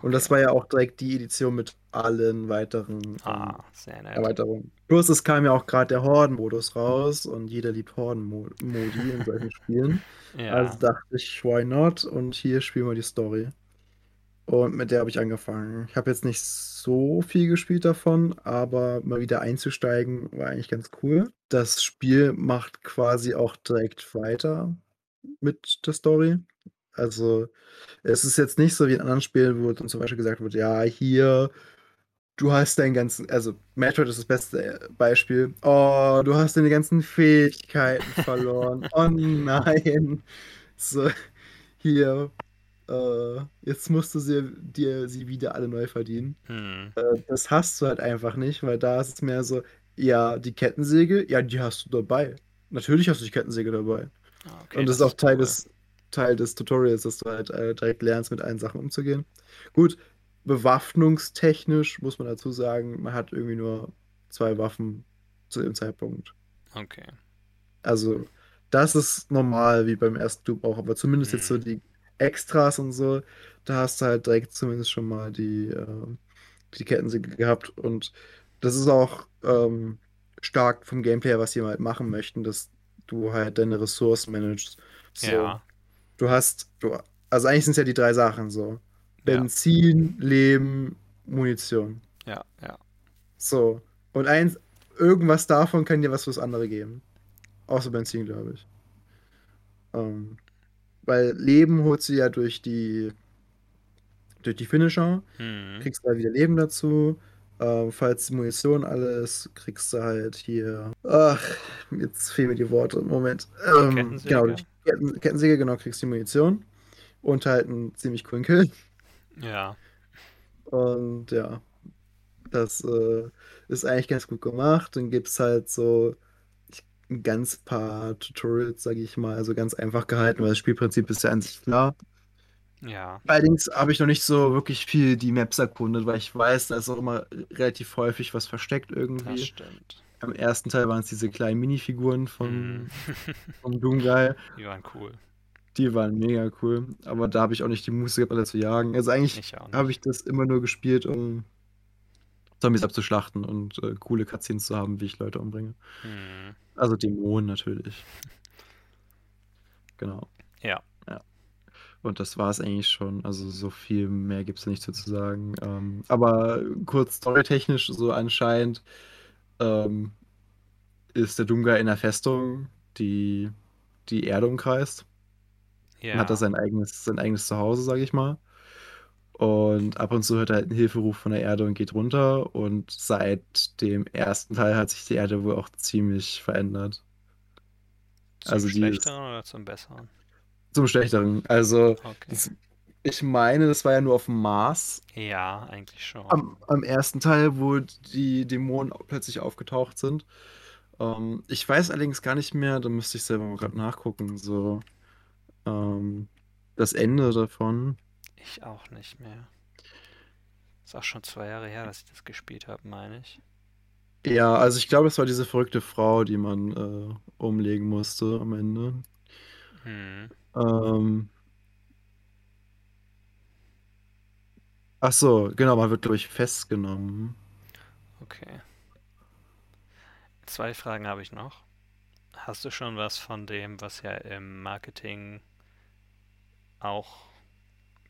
Und das war ja auch direkt die Edition mit allen weiteren ähm, Ah. Erweiterungen. Plus es kam ja auch gerade der Horden-Modus raus und jeder liebt Horden-Modi in solchen Spielen. Also Ja, dachte ich, why not? Und hier spielen wir die Story. Und mit der habe ich angefangen. Ich habe jetzt nicht so viel gespielt davon, aber mal wieder einzusteigen war eigentlich ganz cool. Das Spiel macht quasi auch direkt weiter mit der Story. Also es ist jetzt nicht so wie in anderen Spielen, wo dann zum Beispiel gesagt wird, ja, hier, du hast deinen ganzen, also Metroid ist das beste Beispiel. Oh, du hast deine ganzen Fähigkeiten verloren. Oh nein. So, hier, äh, jetzt musst du sie, dir sie wieder alle neu verdienen. hm, Äh, das hast du halt einfach nicht, weil da ist es mehr so, ja, die Kettensäge, ja, die hast du dabei. Natürlich hast du die Kettensäge dabei. okay, Und das das ist auch Teil cool. des, Teil des Tutorials, dass du halt äh, direkt lernst, mit allen Sachen umzugehen. Gut, bewaffnungstechnisch muss man dazu sagen, man hat irgendwie nur zwei Waffen zu dem Zeitpunkt. Okay. Also, das ist normal, wie beim ersten Doom auch, aber zumindest jetzt so Hm, die Extras und so, da hast du halt direkt zumindest schon mal die, äh, die Kettensäge gehabt. Und das ist auch ähm, stark vom Gameplay, was sie halt machen möchten, dass du halt deine Ressourcen managst. So, ja, du hast, du, also eigentlich sind es ja die drei Sachen so. ja, Benzin, Leben, Munition. ja, ja. So. Und eins, irgendwas davon kann dir was fürs andere geben. Außer Benzin, glaube ich. Ähm, weil Leben holst du ja durch die, durch die Finisher, Hm, kriegst du halt wieder Leben dazu. Ähm, falls die Munition alles, kriegst du halt hier. Ach, jetzt fehlen mir die Worte. Moment. Ähm, genau, Kettensäge? durch Ketten, Kettensäge, genau, kriegst du die Munition. Und halt einen ziemlich coolen Kill. Ja, Und ja, das äh, ist eigentlich ganz gut gemacht. Dann gibt es halt so ein ganz paar Tutorials, sage ich mal, also ganz einfach gehalten, weil das Spielprinzip ist ja an sich klar. ja, Allerdings habe ich noch nicht so wirklich viel die Maps erkundet, weil ich weiß, da ist auch immer relativ häufig was versteckt das irgendwie. stimmt. Am ersten Teil waren es diese kleinen Minifiguren von, vom Doom-Guy. die waren cool. Die waren mega cool. Aber da habe ich auch nicht die Muße gehabt, alle zu jagen. Also eigentlich habe ich das immer nur gespielt, um Zombies abzuschlachten und äh, coole Cutscenes zu haben, wie ich Leute umbringe. Hm, Also Dämonen natürlich. Genau. ja, Ja. Und das war es eigentlich schon. Also so viel mehr gibt es nicht zu sagen. Ähm, aber kurz storytechnisch, so anscheinend ähm, ist der Doomguy in der Festung, die die Erde umkreist. Und hat da ja, sein eigenes, sein eigenes Zuhause, sage ich mal. Und ab und zu hört er halt einen Hilferuf von der Erde und geht runter. Und seit dem ersten Teil hat sich die Erde wohl auch ziemlich verändert. zum Also Schlechteren oder zum Besseren? zum Schlechteren. Also Okay. das, ich meine, das war ja nur auf dem Mars Ja, eigentlich schon. am, am ersten Teil, wo die Dämonen plötzlich aufgetaucht sind. Ähm, ich weiß allerdings gar nicht mehr, da müsste ich selber mal gerade nachgucken, so ähm, das Ende davon. Ich auch nicht mehr. Ist auch schon zwei Jahre her, dass ich das gespielt habe, meine ich. Ja, also ich glaube, es war diese verrückte Frau, die man äh, umlegen musste am Ende. Hm, Ähm, ach so, genau, man wird, glaube ich, festgenommen. okay. Zwei Fragen habe ich noch. Hast du schon was von dem, was ja im Marketing auch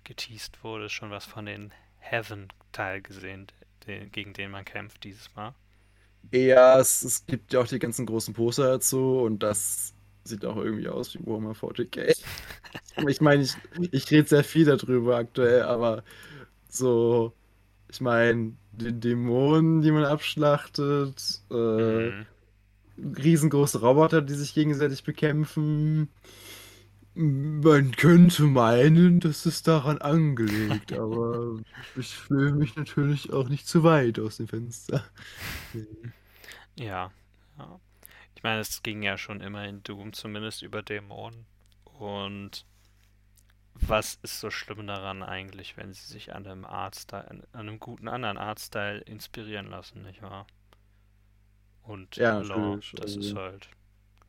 geteased wurde, schon was von den Heaven-Teil gesehen, den, gegen den man kämpft dieses Mal? Ja, es, es gibt ja auch die ganzen großen Poster dazu und das sieht auch irgendwie aus wie Warhammer 40k. Ich meine, ich, ich rede sehr viel darüber aktuell, aber so, ich meine, die Dämonen, die man abschlachtet, äh, Hm, riesengroße Roboter, die sich gegenseitig bekämpfen. Man könnte meinen, das ist daran angelegt, aber ich fühle mich natürlich auch nicht zu weit aus dem Fenster. ja, ja. Ich meine, es ging ja schon immer in Doom zumindest über Dämonen. Und was ist so schlimm daran eigentlich, wenn sie sich an einem Artstyle, an einem guten anderen Artstyle inspirieren lassen, nicht wahr? Und Ja, natürlich. das ist Also, halt,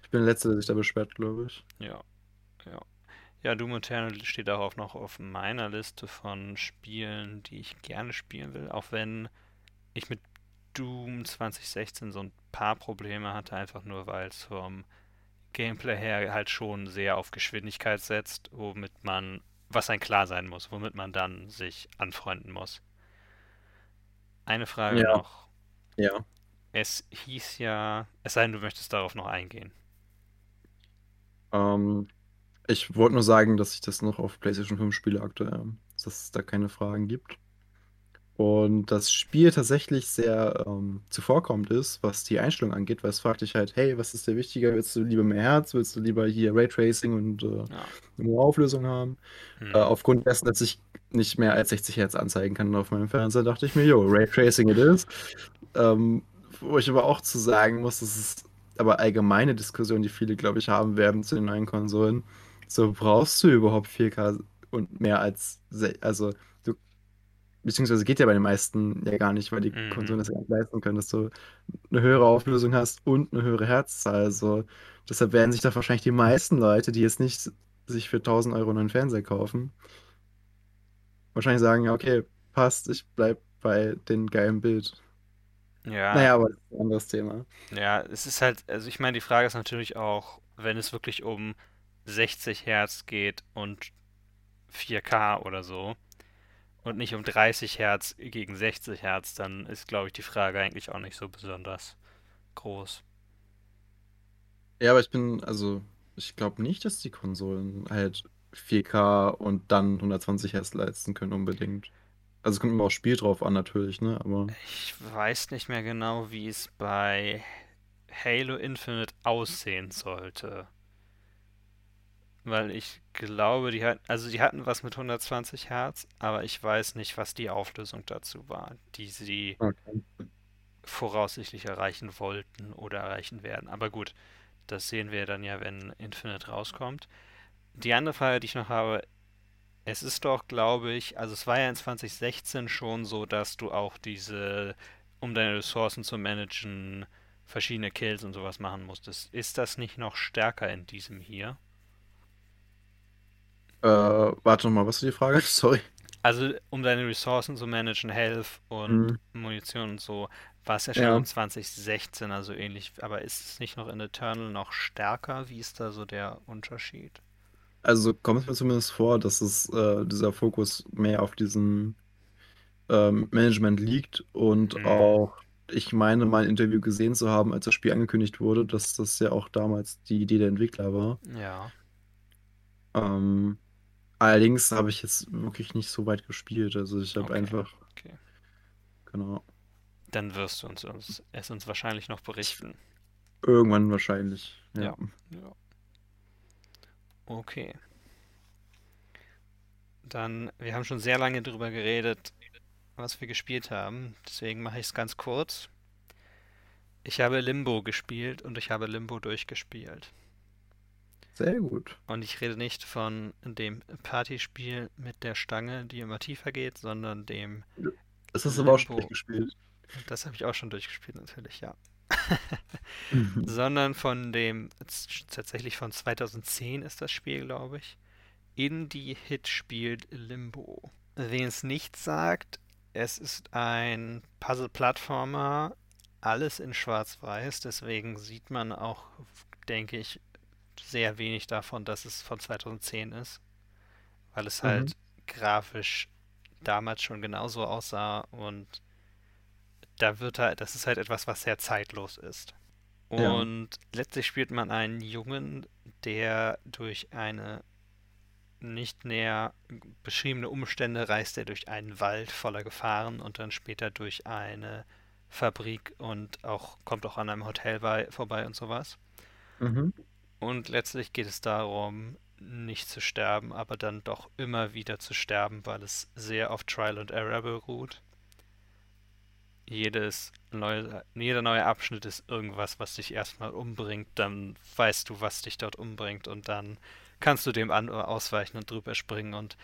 ich bin der Letzte, der sich da beschwert, glaube ich. ja, ja. Ja, Doom Eternal steht auch noch auf meiner Liste von Spielen, die ich gerne spielen will, auch wenn ich mit Doom 2016 so ein paar Probleme hatte, einfach nur weil es vom Gameplay her halt schon sehr auf Geschwindigkeit setzt, womit man, was ein klar sein muss, womit man dann sich anfreunden muss. Eine Frage Ja, noch. ja. Es hieß ja, es sei denn, du möchtest darauf noch eingehen. Ähm, ich wollte nur sagen, dass ich das noch auf PlayStation 5 spiele aktuell, dass es da keine Fragen gibt. Und das Spiel tatsächlich sehr ähm, zuvorkommend ist, was die Einstellung angeht, weil es fragt dich halt, hey, was ist dir wichtiger? Willst du lieber mehr Herz? Willst du lieber hier Raytracing und äh, Ja. eine hohe Auflösung haben? Äh, Hm. aufgrund dessen, dass ich nicht mehr als 60 Hertz anzeigen kann auf meinem Fernseher, dachte ich mir, jo, Raytracing it is. Ähm, wo ich aber auch zu sagen muss, das ist aber allgemeine Diskussion, die viele, glaube ich, haben werden zu den neuen Konsolen. So brauchst du überhaupt 4K und mehr als, also du, beziehungsweise geht ja bei den meisten ja gar nicht, weil die Mhm. Konsolen das ja gar nicht leisten können, dass du eine höhere Auflösung hast und eine höhere Herzzahl. Also deshalb werden sich da wahrscheinlich die meisten Leute, die jetzt nicht sich für 1000 Euro einen Fernseher kaufen, wahrscheinlich sagen, ja, okay, passt, ich bleib bei dem geilen Bild. Ja, Naja, aber das ist ein anderes Thema. ja, es ist halt, also ich meine, die Frage ist natürlich auch, wenn es wirklich um 60 Hertz geht und 4K oder so und nicht um 30 Hertz gegen 60 Hertz, dann ist, glaube ich, die Frage eigentlich auch nicht so besonders groß. Ja, aber ich bin, also, ich glaube nicht, dass die Konsolen halt 4K und dann 120 Hertz leisten können unbedingt. Also es kommt immer aufs Spiel drauf an, natürlich, ne? Aber Ich weiß nicht mehr genau, wie es bei Halo Infinite aussehen sollte. Weil ich glaube, die hatten, also die hatten was mit 120 Hertz, aber ich weiß nicht, was die Auflösung dazu war, die sie okay. voraussichtlich erreichen wollten oder erreichen werden. Aber gut, das sehen wir dann ja, wenn Infinite rauskommt. Die andere Frage, die ich noch habe, es ist doch, glaube ich, also es war ja in 2016 schon so, dass du auch diese, um deine Ressourcen zu managen, verschiedene Kills und sowas machen musstest. Ist das nicht noch stärker in diesem hier? Äh, warte nochmal, was ist die Frage? Sorry. Also, um deine Ressourcen zu managen, Health und Hm, Munition und so, war es ja schon in 2016, also ähnlich. Aber ist es nicht noch in Eternal noch stärker? Wie ist da so der Unterschied? also kommt es mir zumindest vor, dass es äh, dieser Fokus mehr auf diesem ähm, Management liegt und Hm, auch, ich meine, mal ein Interview gesehen zu haben, als das Spiel angekündigt wurde, dass das ja auch damals die Idee der Entwickler war. ja, Ähm, allerdings habe ich jetzt wirklich nicht so weit gespielt. Also ich habe okay, einfach, okay. genau, Dann wirst du uns, uns es uns wahrscheinlich noch ich, berichten. irgendwann wahrscheinlich, ja. Ja, ja, okay. Dann, wir haben schon sehr lange darüber geredet, was wir gespielt haben. Deswegen mache ich es ganz kurz. Ich habe Limbo gespielt und ich habe Limbo durchgespielt. Sehr gut. Und ich rede nicht von dem Partyspiel mit der Stange, die immer tiefer geht, sondern dem Das hast du aber auch schon durchgespielt. Das habe ich auch schon durchgespielt, natürlich, ja. Mhm. Sondern von dem, tatsächlich von 2010 ist das Spiel, glaube ich. Indie-Hit-Spiel Limbo. Wen es nicht sagt, es ist ein Puzzle-Plattformer, alles in Schwarz-Weiß, deswegen sieht man auch, denke ich, sehr wenig davon, dass es von 2010 ist, weil es Mhm. halt grafisch damals schon genauso aussah und da wird halt, das ist halt etwas, was sehr zeitlos ist. Ja. Und letztlich spielt man einen Jungen, der durch eine nicht näher beschriebene Umstände reist er durch einen Wald voller Gefahren und dann später durch eine Fabrik und auch kommt auch an einem Hotel bei, vorbei und sowas. Mhm. Und letztlich geht es darum, nicht zu sterben, aber dann doch immer wieder zu sterben, weil es sehr auf Trial and Error beruht. Jedes neue, jeder neue Abschnitt ist irgendwas, was dich erstmal umbringt, dann weißt du, was dich dort umbringt und dann kannst du dem an ausweichen und drüber springen. Und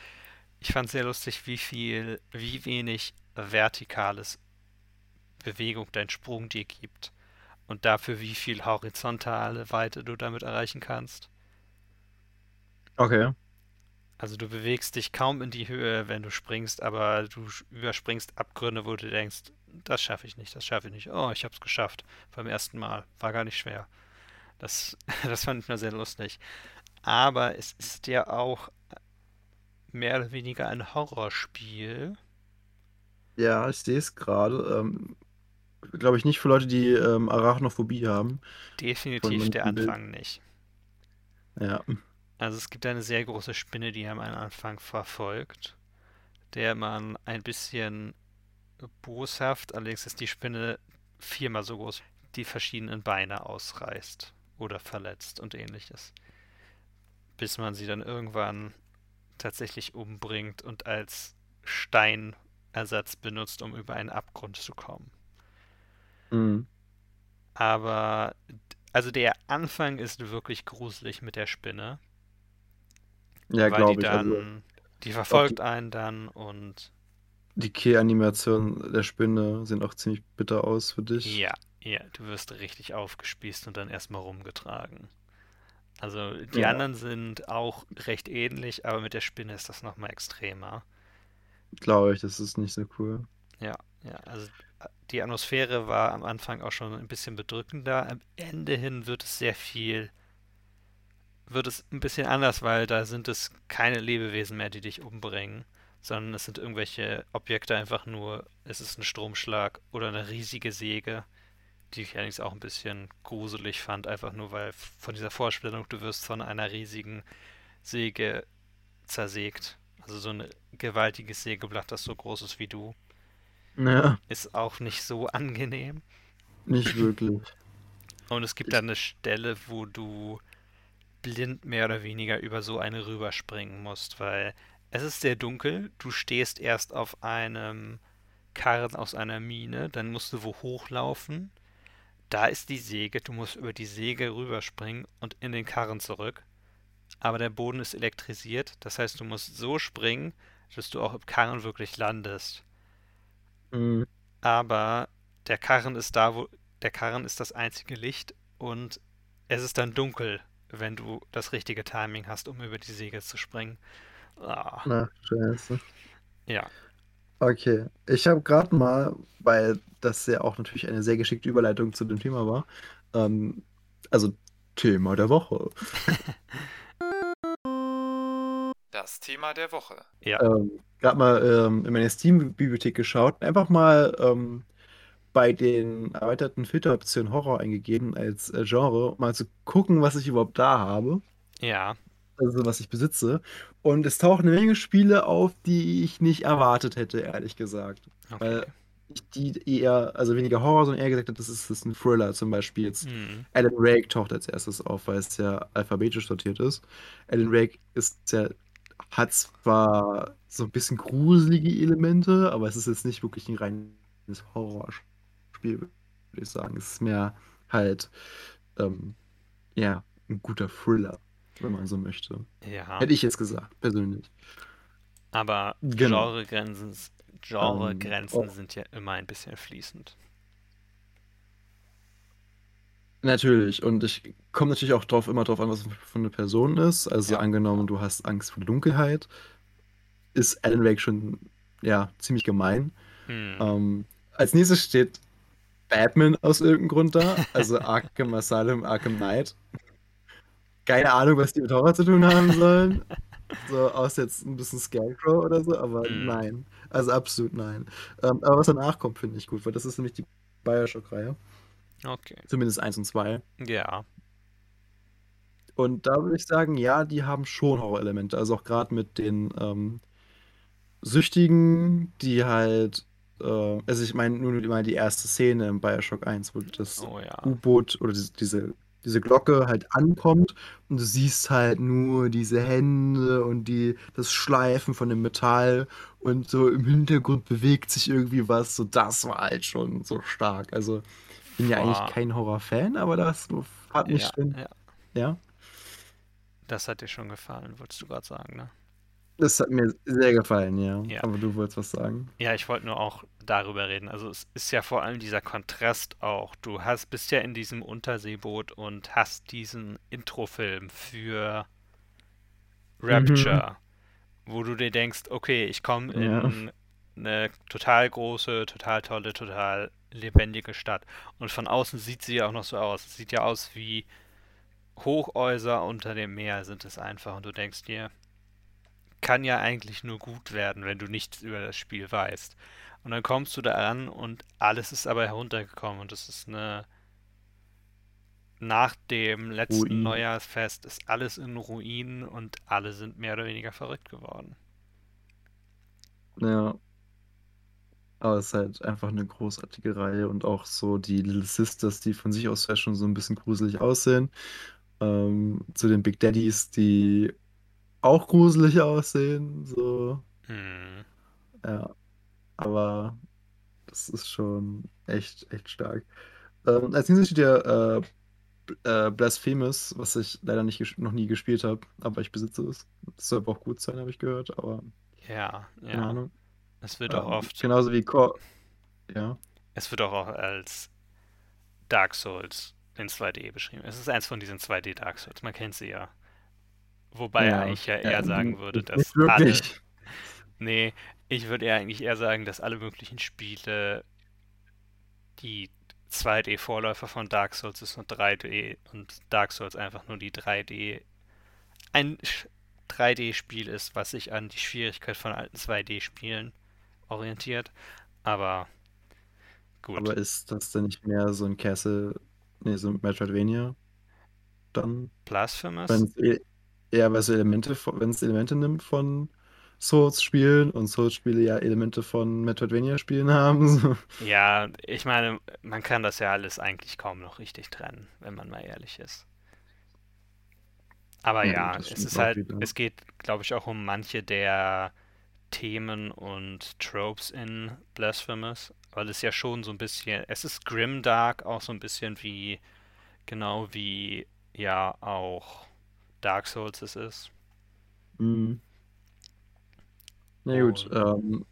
ich fand sehr lustig, wie viel, wie wenig vertikales Bewegung dein Sprung dir gibt. Und dafür, wie viel horizontale Weite du damit erreichen kannst. Okay. Also du bewegst dich kaum in die Höhe, wenn du springst, aber du überspringst Abgründe, wo du denkst, das schaffe ich nicht, das schaffe ich nicht. Oh, ich habe es geschafft beim ersten Mal. War gar nicht schwer. Das, das fand ich nur sehr lustig. Aber es ist ja auch mehr oder weniger ein Horrorspiel. Ja, ich sehe es gerade. Ähm, Glaube ich nicht für Leute, die ähm, Arachnophobie haben. Definitiv der Anfang nicht. Ja. Also es gibt eine sehr große Spinne, die am Anfang verfolgt, der man ein bisschen boshaft, allerdings ist die Spinne viermal so groß, die verschiedenen Beine ausreißt oder verletzt und ähnliches. Bis man sie dann irgendwann tatsächlich umbringt und als Steinersatz benutzt, um über einen Abgrund zu kommen. Mhm. Aber also der Anfang ist wirklich gruselig mit der Spinne. Ja, die glaube ich. Also, dann, die verfolgt einen dann und die Kehr-Animationen der Spinne sehen auch ziemlich bitter aus für dich. ja, ja, du wirst richtig aufgespießt und dann erstmal rumgetragen. Also die Ja, anderen sind auch recht ähnlich, aber mit der Spinne ist das nochmal extremer. glaube ich, das ist nicht so cool. Ja, ja, also äh, die Atmosphäre war am Anfang auch schon ein bisschen bedrückender. Am Ende hin wird es sehr viel, wird es ein bisschen anders, weil da sind es keine Lebewesen mehr, die dich umbringen, sondern es sind irgendwelche Objekte einfach nur, es ist ein Stromschlag oder eine riesige Säge, die ich allerdings auch ein bisschen gruselig fand, einfach nur weil von dieser Vorstellung, du wirst von einer riesigen Säge zersägt. Also so ein gewaltiges Sägeblatt, das so groß ist wie du. Ja, Ist auch nicht so angenehm. nicht wirklich. Und es gibt dann eine Stelle, wo du blind mehr oder weniger über so eine rüberspringen musst, weil es ist sehr dunkel. Du stehst erst auf einem Karren aus einer Mine, dann musst du wo hochlaufen. Da ist die Säge, du musst über die Säge rüberspringen und in den Karren zurück. Aber der Boden ist elektrisiert, das heißt, du musst so springen, dass du auch im Karren wirklich landest. Mm, aber der Karren ist da, wo der Karren ist das einzige Licht und es ist dann dunkel, wenn du das richtige Timing hast, um über die Säge zu springen. Ah, na, scheiße. ja, Okay, ich habe gerade mal, weil das ja auch natürlich eine sehr geschickte Überleitung zu dem Thema war, ähm, also Thema der Woche, Das Thema der Woche. ja, ähm, gerade mal ähm, in meine Steam-Bibliothek geschaut, einfach mal ähm, bei den erweiterten Filteroptionen Horror eingegeben als äh, Genre, um mal zu gucken, was ich überhaupt da habe, ja, also was ich besitze. Und es tauchen eine Menge Spiele auf, die ich nicht erwartet hätte, ehrlich gesagt. okay. Weil ich die eher, also weniger Horror, sondern eher gesagt habe, das ist, das ist ein Thriller. Zum Beispiel jetzt Hm, Alan Wake taucht als erstes auf, weil es ja alphabetisch sortiert ist. Alan Wake ist ja, hat zwar so ein bisschen gruselige Elemente, aber es ist jetzt nicht wirklich ein reines Horrorspiel, würde ich sagen. Es ist mehr halt, ähm, ja, ein guter Thriller, wenn man so möchte. ja, Hätte ich jetzt gesagt, persönlich. aber Genau. Genregrenzen, Ähm, Genregrenzen oh, sind ja immer ein bisschen fließend. Natürlich. Und ich komme natürlich auch drauf, immer drauf an, was für eine Person ist. Also Ja, angenommen, du hast Angst vor Dunkelheit, ist Alan Wake schon, ja, ziemlich gemein. hm, Ähm, als nächstes steht Batman aus irgendeinem Grund da, also Arkham Asylum, Arkham Knight. Keine Ahnung, was die mit Horror zu tun haben sollen. So aus jetzt ein bisschen Scarecrow oder so, aber hm, nein. Also absolut nein. Ähm, aber was danach kommt, finde ich gut, weil das ist nämlich die Bioshock-Reihe. Okay. Zumindest eins und zwei. Ja, Und da würde ich sagen, ja, die haben schon Horrorelemente. Also auch gerade mit den ähm, Süchtigen, die halt, äh, also ich meine nur mal die erste Szene im Bioshock 1, wo das oh ja. U-Boot oder diese, diese, Glocke halt ankommt und du siehst halt nur diese Hände und die, das Schleifen von dem Metall und so im Hintergrund bewegt sich irgendwie was. So, das war halt schon so stark. Also bin ja eigentlich kein Horrorfan, aber das hat mich ja, schon, ja. ja. Das hat dir schon gefallen, wolltest du gerade sagen, ne? Das hat mir sehr gefallen, ja. Ja. Aber du wolltest was sagen. Ja, ich wollte nur auch darüber reden. Also es ist ja vor allem dieser Kontrast auch. Du hast, bist ja in diesem Unterseeboot und hast diesen Introfilm für Rapture, wo du dir denkst, okay, ich komme in eine total große, total tolle, total lebendige Stadt. Und von außen sieht sie ja auch noch so aus. Es sieht ja aus wie Hochhäuser unter dem Meer sind es einfach. Und du denkst dir, kann ja eigentlich nur gut werden, wenn du nichts über das Spiel weißt. Und dann kommst du da an und alles ist aber heruntergekommen und es ist eine. Nach dem letzten Ruinen. Neujahrsfest ist alles in Ruinen und alle sind mehr oder weniger verrückt geworden. Ja. Aber es ist halt einfach eine großartige Reihe und auch so die Little Sisters, die von sich aus ja schon so ein bisschen gruselig aussehen. Ähm, zu den Big Daddies, die auch gruselig aussehen. So, Hm. ja. Aber das ist schon echt, echt stark. Ähm, als nächstes steht ja äh, äh, Blasphemous, was ich leider nicht noch nie gespielt habe, aber ich besitze es. Das soll aber auch gut sein, habe ich gehört, aber Ja, keine ja. Ahnung. Es wird auch Ähm, oft, genauso wie Core. Ja. es wird auch als Dark Souls in 2D beschrieben. Es ist eins von diesen 2D Dark Souls. Man kennt sie ja. Wobei Ja, ich ja ja, eher sagen nicht- würde, dass alle, nee, ich würde eher eigentlich eher sagen, dass alle möglichen Spiele die 2D-Vorläufer von Dark Souls ist nur 3D und Dark Souls einfach nur die 3D ein Sch- 3D-Spiel ist, was sich an die Schwierigkeit von alten 2D-Spielen orientiert. Aber gut. Aber ist das denn nicht mehr so ein Castle, nee, so ein Metroidvania? Dann, Blasphemous? wenn es e- eher weil so Elemente, wenn es Elemente nimmt von Souls-Spielen und Souls-Spiele ja Elemente von Metroidvania-Spielen haben. So. Ja, ich meine, man kann das ja alles eigentlich kaum noch richtig trennen, wenn man mal ehrlich ist. Aber Ja, ja, es ist halt, wieder. es geht, glaube ich, auch um manche der Themen und Tropes in Blasphemous, weil es ja schon so ein bisschen, es ist grimdark, auch so ein bisschen wie, genau wie ja auch Dark Souls es ist. Mhm. Na gut, Und- ähm.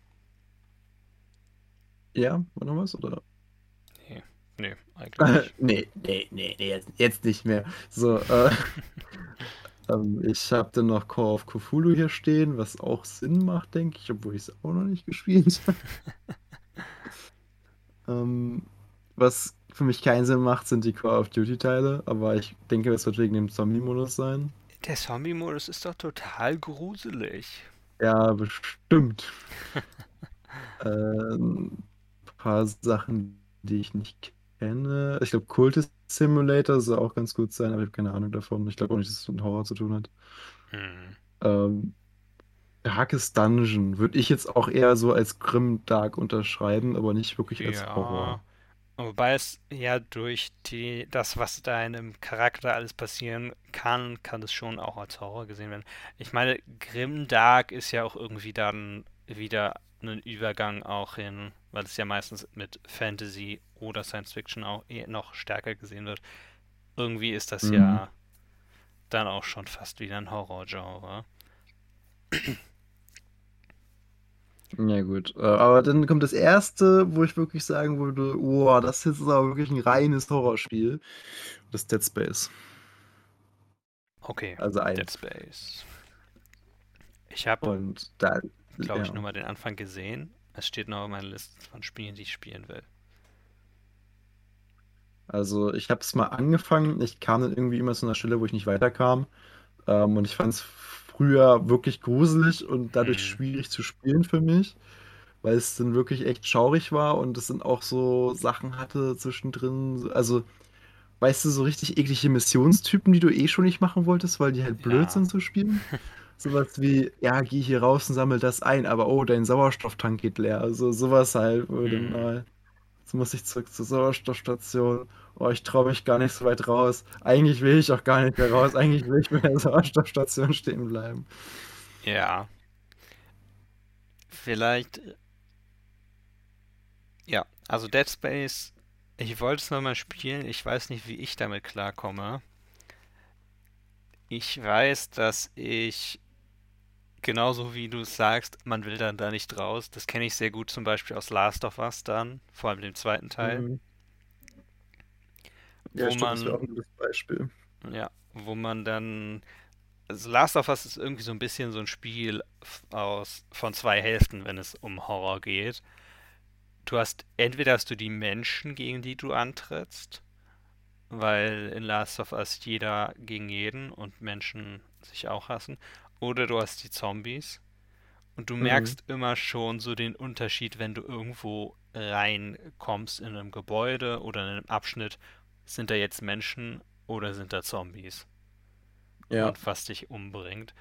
Ja, war noch was? Oder? Nee, nee, eigentlich nicht. nee, nee, nee, nee, jetzt, jetzt nicht mehr. So, äh, ähm, ich habe dann noch Call of Cthulhu hier stehen, was auch Sinn macht, denke ich, obwohl ich es auch noch nicht gespielt habe. ähm, was für mich keinen Sinn macht, sind die Call of Duty-Teile, aber ich denke, es wird wegen dem Zombie-Modus sein. Der Zombie-Modus ist doch total gruselig. Ja, bestimmt. ähm, paar Sachen, die ich nicht kenne. Ich glaube, Cultist Simulator soll auch ganz gut sein, aber ich habe keine Ahnung davon. Ich glaube auch nicht, dass es mit Horror zu tun hat. Hm. Ähm, Darkest Dungeon würde ich jetzt auch eher so als Grim Dark unterschreiben, aber nicht wirklich als Horror. Wobei es ja durch die, das, was da in einem Charakter alles passieren kann, kann es schon auch als Horror gesehen werden. Ich meine, Grimdark ist ja auch irgendwie dann wieder ein Übergang auch hin, weil es ja meistens mit Fantasy oder Science Fiction auch eh noch stärker gesehen wird. Irgendwie ist das Mhm. ja dann auch schon fast wieder ein Horrorgenre. Ja, gut. Äh, aber dann kommt das erste, wo ich wirklich sagen würde: Wow, das jetzt ist aber wirklich ein reines Horrorspiel. Das ist Dead Space. Okay, Also Dead eins. Space. Ich habe Und da, glaube ich, ja. nur mal den Anfang gesehen. Es steht noch auf meiner Liste von Spielen, die ich spielen will. Also ich habe es mal angefangen, ich kam dann irgendwie immer zu einer Stelle, wo ich nicht weiterkam. Ähm, und ich fand es früher wirklich gruselig und dadurch Hm. schwierig zu spielen für mich, weil es dann wirklich echt schaurig war und es dann auch so Sachen hatte zwischendrin. so- Also, weißt du, so richtig eklige Missionstypen, die du eh schon nicht machen wolltest, weil die halt blöd Ja. sind zu spielen. Sowas wie, ja, geh hier raus und sammel das ein, aber oh, dein Sauerstofftank geht leer. Also sowas halt, wo du dann Hm. mal, jetzt muss ich zurück zur Sauerstoffstation. Oh, ich traue mich gar nicht so weit raus. Eigentlich will ich auch gar nicht mehr raus. Eigentlich will ich bei der Sauerstoffstation stehen bleiben. Ja. Vielleicht. Ja, also Dead Space. Ich wollte es nochmal spielen. Ich weiß nicht, wie ich damit klarkomme. Ich weiß, dass ich genauso wie du es sagst, man will dann da nicht raus. Das kenne ich sehr gut zum Beispiel aus Last of Us dann, vor allem dem zweiten Teil, Mhm. Ja, wo stimmt, das wäre auch man, ein gutes Beispiel. ja, wo man dann, also Last of Us ist irgendwie so ein bisschen so ein Spiel aus von zwei Hälften, wenn es um Horror geht. Du hast entweder hast du die Menschen, gegen die du antrittst, weil in Last of Us jeder gegen jeden und Menschen sich auch hassen, oder du hast die Zombies. Und du Mhm. merkst immer schon so den Unterschied, wenn du irgendwo reinkommst in einem Gebäude oder in einem Abschnitt. Sind da jetzt Menschen oder sind da Zombies? Ja. Und was dich umbringt.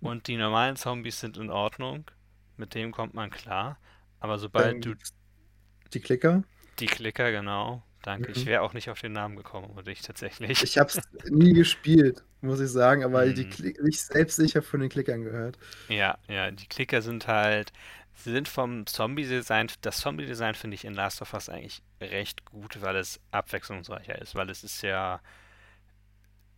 Und die normalen Zombies sind in Ordnung. Mit dem kommt man klar. Aber sobald du gibt's die Klicker. die Klicker, genau, danke, ich Mhm. wäre auch nicht auf den Namen gekommen, oder ich tatsächlich. Ich habe es nie gespielt, muss ich sagen, aber die Hm. Kli ich selbst sicher von den Klickern gehört. Ja, ja, die Klicker sind halt, sie sind vom Zombie-Design, das Zombie-Design finde ich in Last of Us eigentlich recht gut, weil es abwechslungsreicher ist, weil es ist ja,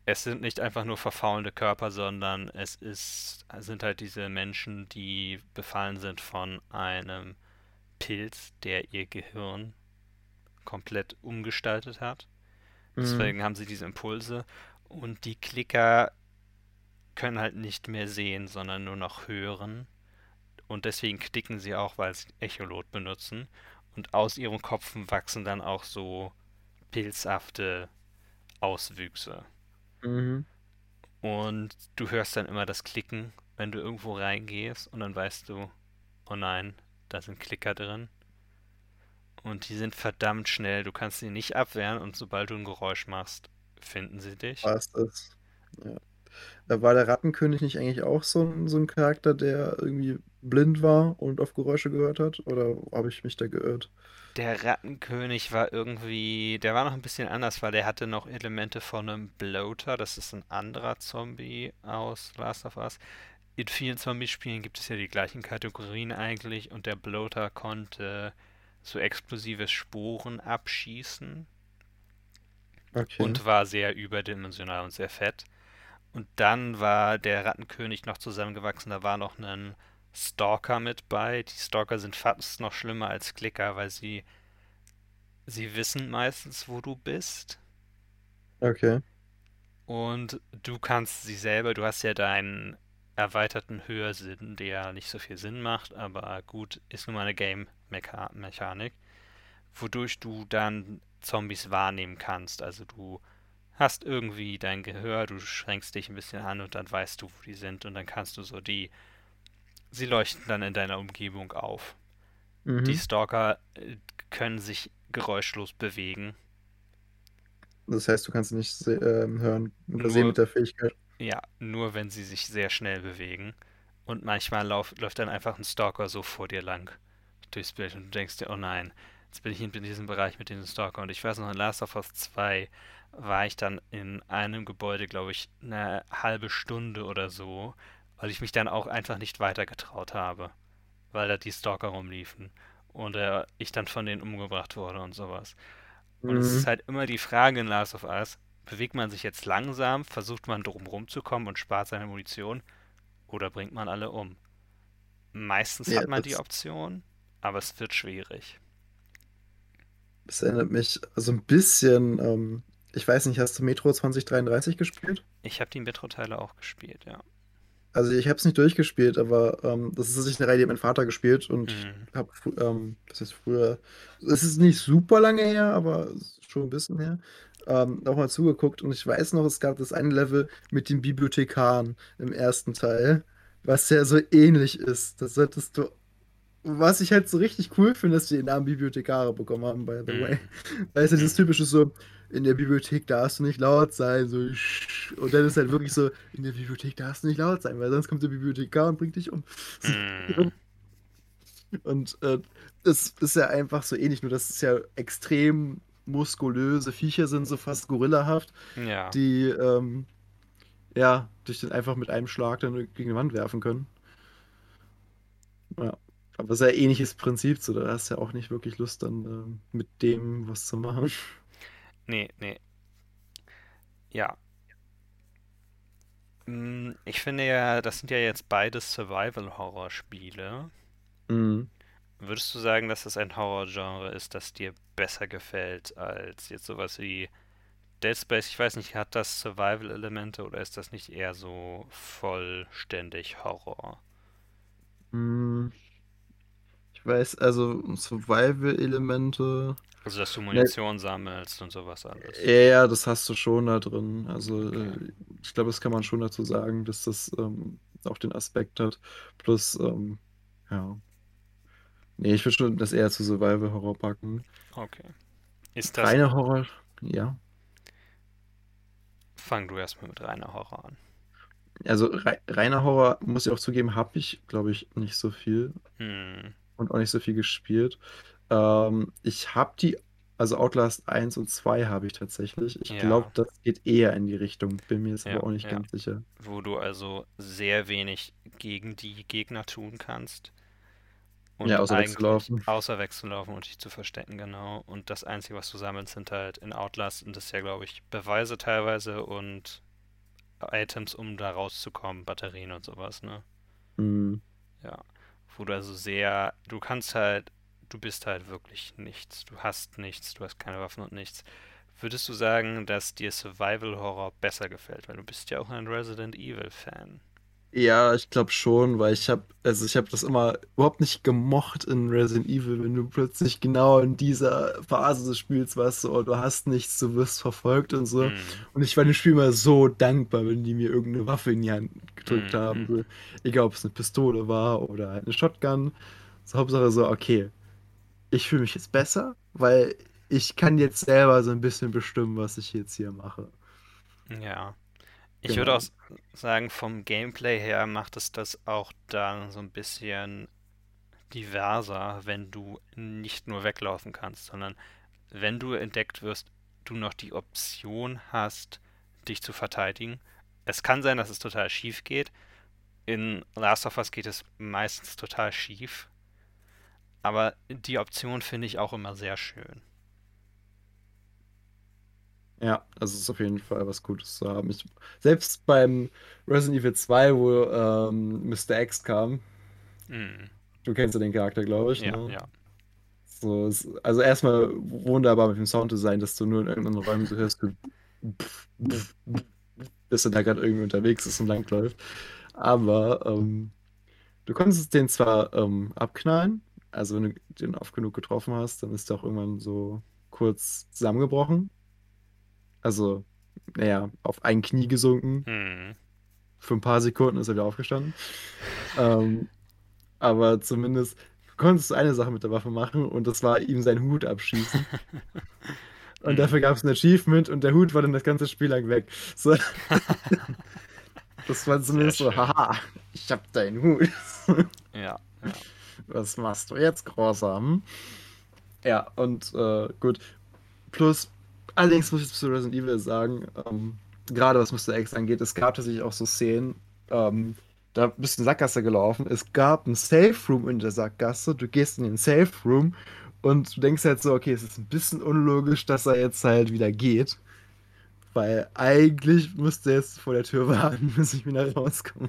es sind nicht einfach nur verfaulende Körper, sondern es ist, sind halt diese Menschen, die befallen sind von einem Pilz, der ihr Gehirn komplett umgestaltet hat. Mhm. Deswegen haben sie diese Impulse und die Klicker können halt nicht mehr sehen, sondern nur noch hören. Und deswegen klicken sie auch, weil sie Echolot benutzen. Und aus ihren Kopfen wachsen dann auch so pilzhafte Auswüchse. Mhm. Und du hörst dann immer das Klicken, wenn du irgendwo reingehst. Und dann weißt du, oh nein, da sind Klicker drin. Und die sind verdammt schnell. Du kannst sie nicht abwehren. Und sobald du ein Geräusch machst, finden sie dich. War's das. Ja. Äh, war der Rattenkönig nicht eigentlich auch so 'n so 'n Charakter, der irgendwie blind war und auf Geräusche gehört hat? Oder habe ich mich da geirrt? Der Rattenkönig war irgendwie, der war noch ein bisschen anders, weil der hatte noch Elemente von einem Bloater. Das ist ein anderer Zombie aus Last of Us. In vielen Zombie-Spielen gibt es ja die gleichen Kategorien eigentlich und der Bloater konnte so explosive Sporen abschießen Okay. und war sehr überdimensional und sehr fett. Und dann war der Rattenkönig noch zusammengewachsen, da war noch ein Stalker mit bei. Die Stalker sind fast noch schlimmer als Klicker, weil sie Sie wissen meistens, wo du bist Okay. und du kannst sie selber, du hast ja deinen erweiterten Hörsinn, der nicht so viel Sinn macht, aber gut, ist nun mal eine Game-Mechanik, wodurch du dann Zombies wahrnehmen kannst. Also du hast irgendwie dein Gehör, du schränkst dich ein bisschen an und dann weißt du, wo die sind und dann kannst du so die, sie leuchten dann in deiner Umgebung auf. Die Mhm. Stalker äh, können sich geräuschlos bewegen. Das heißt, du kannst nicht ähm, hören oder sehen Nur mit der Fähigkeit. Ja, nur wenn sie sich sehr schnell bewegen. Und manchmal lauf, läuft dann einfach ein Stalker so vor dir lang durchs Bild und du denkst dir, oh nein, jetzt bin ich in diesem Bereich mit diesem Stalker. Und ich weiß noch, in Last of Us 2 war ich dann in einem Gebäude, glaube ich, eine halbe Stunde oder so, weil ich mich dann auch einfach nicht weiter getraut habe, weil da die Stalker rumliefen und äh, ich dann von denen umgebracht wurde und sowas. Und es ist Mhm. halt immer die Frage in Last of Us, bewegt man sich jetzt langsam, versucht man drum rumzukommen und spart seine Munition oder bringt man alle um? Meistens Ja, hat man die Option, aber es wird schwierig. Das erinnert mich so 'n bisschen, ähm ich weiß nicht, hast du Metro 2033 gespielt? Ich habe die Metro-Teile auch gespielt, ja. Also, ich habe es nicht durchgespielt, aber, ähm, das ist tatsächlich 'ne Reihe, die hat mein Vater gespielt und ich Mhm. habe ähm, was heißt früher es ist nicht super lange her, aber ist schon 'n bisschen her, ähm, auch mal zugeguckt und ich weiß noch, es gab das eine Level mit den Bibliothekaren im ersten Teil, was ja so ähnlich ist. Da solltest du was ich halt so richtig cool finde, dass die den Namen Bibliothekare bekommen haben, by the way. Mhm. Weißt du, dieses Mhm. typische so: „In der Bibliothek darfst du nicht laut sein“, so und dann ist halt wirklich so: „In der Bibliothek darfst du nicht laut sein, weil sonst kommt der Bibliothekar und bringt dich um.“ Mhm. Und, äh, das ist ja einfach so ähnlich, nur dass es ja extrem muskulöse Viecher sind, so fast gorillahaft, Ja. die, ähm, ja, dich dann einfach mit einem Schlag dann gegen die Wand werfen können. Ja, aber sehr ähnliches Prinzip so, da hast du ja auch nicht wirklich Lust dann, ähm, mit dem was zu machen. Ne, ne. Ja. Mm, Ich finde ja, das sind ja jetzt beides Survival-Horror-Spiele. Mhm. Würdest du sagen, dass das ein Horrorgenre ist, das dir besser gefällt als jetzt sowas wie Dead Space? Ich weiß nicht, hat das Survival-Elemente oder ist das nicht eher so vollständig Horror? Mm, Ich weiß, also Survival-Elemente. Also, dass du Munition sammelst und sowas alles. ja, ja, das hast du schon da drin. Also, Okay. äh, ich glaube, das kann man schon dazu sagen, dass das ähm, auch den Aspekt hat. Plus, ähm, ja. Nee, ich würde schon das eher zu Survival-Horror packen. Okay. Ist das. Reine Horror, ja. Fang du erstmal mit reiner Horror an. Also rei reiner Horror, muss ich auch zugeben, habe ich, glaube ich, nicht so viel Hm, und auch nicht so viel gespielt. Ähm, ich habe die, also Outlast 1 und 2 habe ich tatsächlich. Ich glaube, ja, das geht eher in die Richtung, bin mir jetzt aber ja, auch nicht ja. ganz sicher. Wo du also sehr wenig gegen die Gegner tun kannst. Ja, Und außer eigentlich wegzulaufen. außer wegzulaufen und dich zu verstecken, genau. Und das Einzige, was du sammelst, sind halt in Outlast, und das ist ja, glaube ich, Beweise teilweise und Items, um da rauszukommen, Batterien und sowas, ne? Hm. Ja. Wo du also sehr, du kannst halt, du bist halt wirklich nichts. Du hast nichts, du hast keine Waffen und nichts. Würdest du sagen, dass dir Survival Horror besser gefällt? Weil du bist ja auch ein Resident Evil Fan. Ja, ich glaube schon, weil ich habe, also ich habe das immer überhaupt nicht gemocht in Resident Evil, wenn du plötzlich genau in dieser Phase des Spiels warst, so, oh, du hast nichts, du wirst verfolgt und so. Hm, Und ich war dem Spiel immer so dankbar, wenn die mir irgendeine Waffe in die Hand gedrückt hm, haben. So, egal, ob es eine Pistole war oder halt eine Shotgun. So, Hauptsache so, okay, ich fühle mich jetzt besser, weil ich kann jetzt selber so ein bisschen bestimmen, was ich jetzt hier mache. Ja. Ich würde auch Genau. s- sagen, vom Gameplay her macht es das auch dann so ein bisschen diverser, wenn du nicht nur weglaufen kannst, sondern wenn du entdeckt wirst, du noch die Option hast, dich zu verteidigen. Es kann sein, dass es total schief geht. In Last of Us geht es meistens total schief, aber die Option finde ich auch immer sehr schön. Ja, also es ist auf jeden Fall was Gutes zu haben. Ich, selbst beim Resident Evil 2, wo ähm, Mr. X kam, Mm, du kennst ja den Charakter, glaube ich, ja, ne? ja. So, es, also erstmal wunderbar mit dem Sounddesign, dass du nur in irgendeinen Räumen so hörst, dass er da gerade irgendwie unterwegs ist und langläuft. Aber ähm, du konntest den zwar ähm, abknallen, also wenn du den oft genug getroffen hast, dann ist er auch irgendwann so kurz zusammengebrochen. Also, naja, auf ein Knie gesunken. Mm, Für ein paar Sekunden ist er wieder aufgestanden. Ähm, aber zumindest konntest du eine Sache mit der Waffe machen und das war ihm seinen Hut abschießen. Und mm. dafür gab es ein Achievement und der Hut war dann das ganze Spiel lang weg. So, das war zumindest so, haha, ich hab deinen Hut. Ja, ja. Was machst du jetzt? Hm? Ja, und äh, gut. Plus, allerdings muss ich zu Resident Evil sagen, ähm, gerade was Mr. X angeht, es gab tatsächlich auch so Szenen, ähm, da bist du in Sackgasse gelaufen, es gab ein Safe Room in der Sackgasse, du gehst in den Safe Room und du denkst halt so, okay, es ist ein bisschen unlogisch, dass er jetzt halt wieder geht, weil eigentlich müsste er jetzt vor der Tür warten, bis ich wieder rauskomme.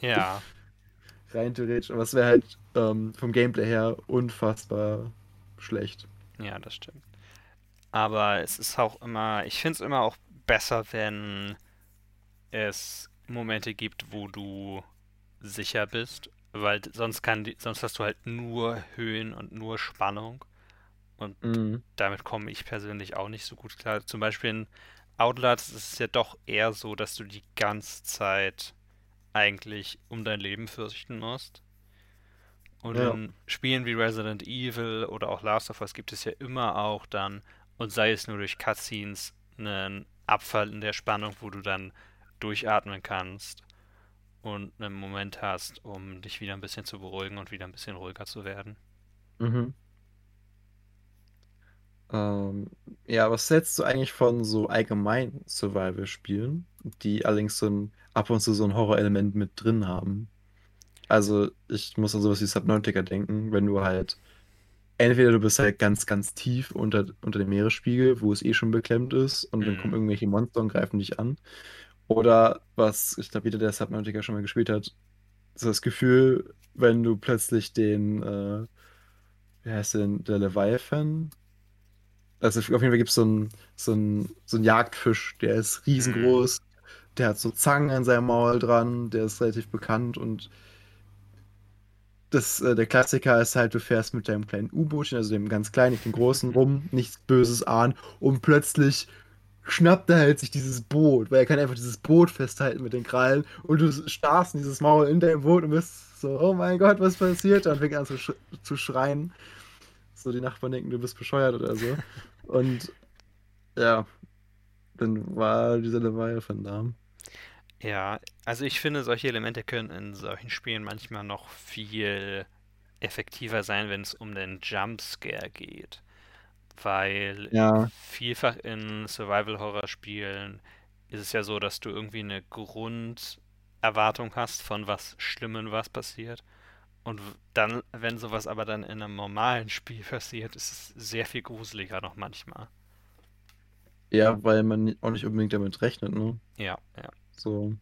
Ja, Rein theoretisch, aber es wäre halt ähm, vom Gameplay her unfassbar schlecht. ja, das stimmt. Aber es ist auch immer, ich finde es immer auch besser, wenn es Momente gibt, wo du sicher bist, weil sonst kann die, sonst hast du halt nur Höhen und nur Spannung und Mhm. damit komme ich persönlich auch nicht so gut klar. Zum Beispiel in Outlast ist es ja doch eher so, dass du die ganze Zeit eigentlich um dein Leben fürchten musst. Und Ja. in Spielen wie Resident Evil oder auch Last of Us gibt es ja immer auch dann, und sei es nur durch Cutscenes, einen Abfall in der Spannung, wo du dann durchatmen kannst und einen Moment hast, um dich wieder ein bisschen zu beruhigen und wieder ein bisschen ruhiger zu werden. Mhm. Ähm, ja, was hältst du eigentlich von so allgemeinen Survival-Spielen, die allerdings so ein, ab und zu so ein Horrorelement mit drin haben? Also, ich muss an sowas wie Subnautica denken, wenn du halt, entweder du bist halt ganz, ganz tief unter, unter dem Meeresspiegel, wo es eh schon beklemmt ist, und dann kommen Mhm. irgendwelche Monster und greifen dich an. Oder was, ich glaube, jeder, der Subnautica schon mal gespielt hat, so das Gefühl, wenn du plötzlich den, äh, wie heißt denn, der Leviathan? Also auf jeden Fall gibt es so einen so einen, so einen Jagdfisch, der ist Mhm. riesengroß, der hat so Zangen an seinem Maul dran, der ist relativ bekannt und das, äh, der Klassiker ist halt, du fährst mit deinem kleinen U-Bootchen, also dem ganz kleinen, nicht dem großen, rum, nichts Böses ahnen und plötzlich schnappt er halt sich dieses Boot, weil er kann einfach dieses Boot festhalten mit den Krallen und du starrst in dieses Maul in deinem Boot und bist so, oh mein Gott, was passiert? Und fängt an zu, sch zu schreien. So die Nachbarn denken, du bist bescheuert oder so. Und ja, dann war dieser Leviathan da. Ja, also ich finde, solche Elemente können in solchen Spielen manchmal noch viel effektiver sein, wenn es um den Jumpscare geht. Weil Ja. vielfach in Survival-Horror-Spielen ist es ja so, dass du irgendwie eine Grunderwartung hast von was Schlimmem, was passiert. Und dann, wenn sowas aber dann in einem normalen Spiel passiert, ist es sehr viel gruseliger noch manchmal. Ja, weil man auch nicht unbedingt damit rechnet, ne? Ja, ja. So.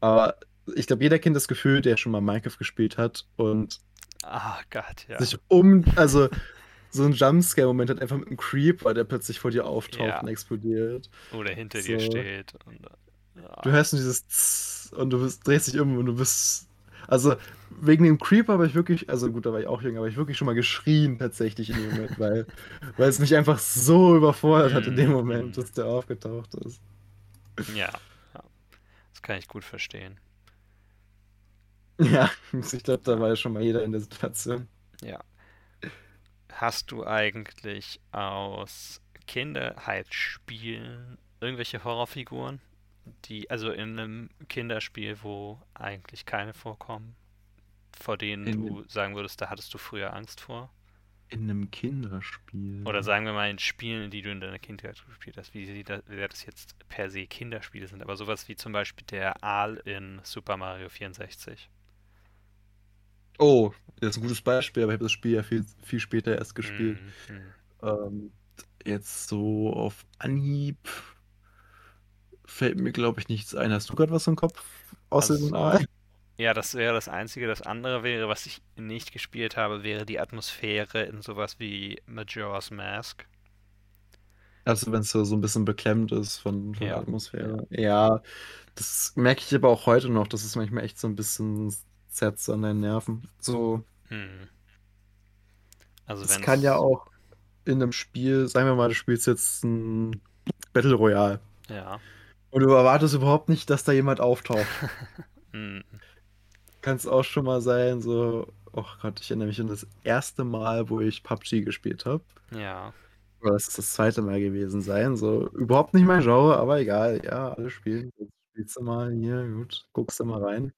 Aber ich glaube, jeder kennt das Gefühl, der schon mal Minecraft gespielt hat und Ah Gott, ja. sich um, also so ein Jumpscare-Moment hat einfach mit einem Creeper, der plötzlich vor dir auftaucht Ja. und explodiert. Oder hinter dir So. steht. Und, ja. Du hörst nur dieses Tss und du bist, drehst dich um und du bist. Also, wegen dem Creeper habe ich wirklich, also gut, da war ich auch jung, aber ich wirklich schon mal geschrien tatsächlich in dem Moment, weil, weil es mich einfach so überfordert hat in dem Mhm. Moment, dass der aufgetaucht ist. Ja. Das kann ich gut verstehen. Ja, ich glaube, da war ja schon mal jeder in der Situation. Ja. Hast du eigentlich aus Kinderheitsspielen irgendwelche Horrorfiguren, die, also in einem Kinderspiel, wo eigentlich keine vorkommen, vor denen In du sagen würdest, da hattest du früher Angst vor? In einem Kinderspiel. Oder sagen wir mal in Spielen, die du in deiner Kindheit gespielt hast, wie sie da, wie das jetzt per se Kinderspiele sind, aber sowas wie zum Beispiel der Aal in Super Mario 64. Oh, das ist ein gutes Beispiel, aber ich habe das Spiel ja viel, viel später erst gespielt. Mhm, mhm. Ähm, jetzt so auf Anhieb fällt mir, glaube ich, nichts ein. Hast du gerade was im Kopf? Außer Also- dem Aal? Ja, das wäre das Einzige. Das andere wäre, was ich nicht gespielt habe, wäre die Atmosphäre in sowas wie Majora's Mask. Also wenn es so, so ein bisschen beklemmt ist von, von Ja. der Atmosphäre. Ja, das merke ich aber auch heute noch, dass es manchmal echt so ein bisschen zerrt an deinen Nerven. So, Hm. Also es wenn kann ja auch in einem Spiel, sagen wir mal, du spielst jetzt ein Battle Royale Ja. und du erwartest überhaupt nicht, dass da jemand auftaucht. Hm. Kann es auch schon mal sein, so, oh Gott, ich erinnere mich an das erste Mal, wo ich PUBG gespielt habe. Ja. Oder das ist das zweite Mal gewesen sein. So, überhaupt nicht mein Genre, aber egal. Ja, alle spielen. Jetzt spielst du mal hier, gut, guckst du mal rein.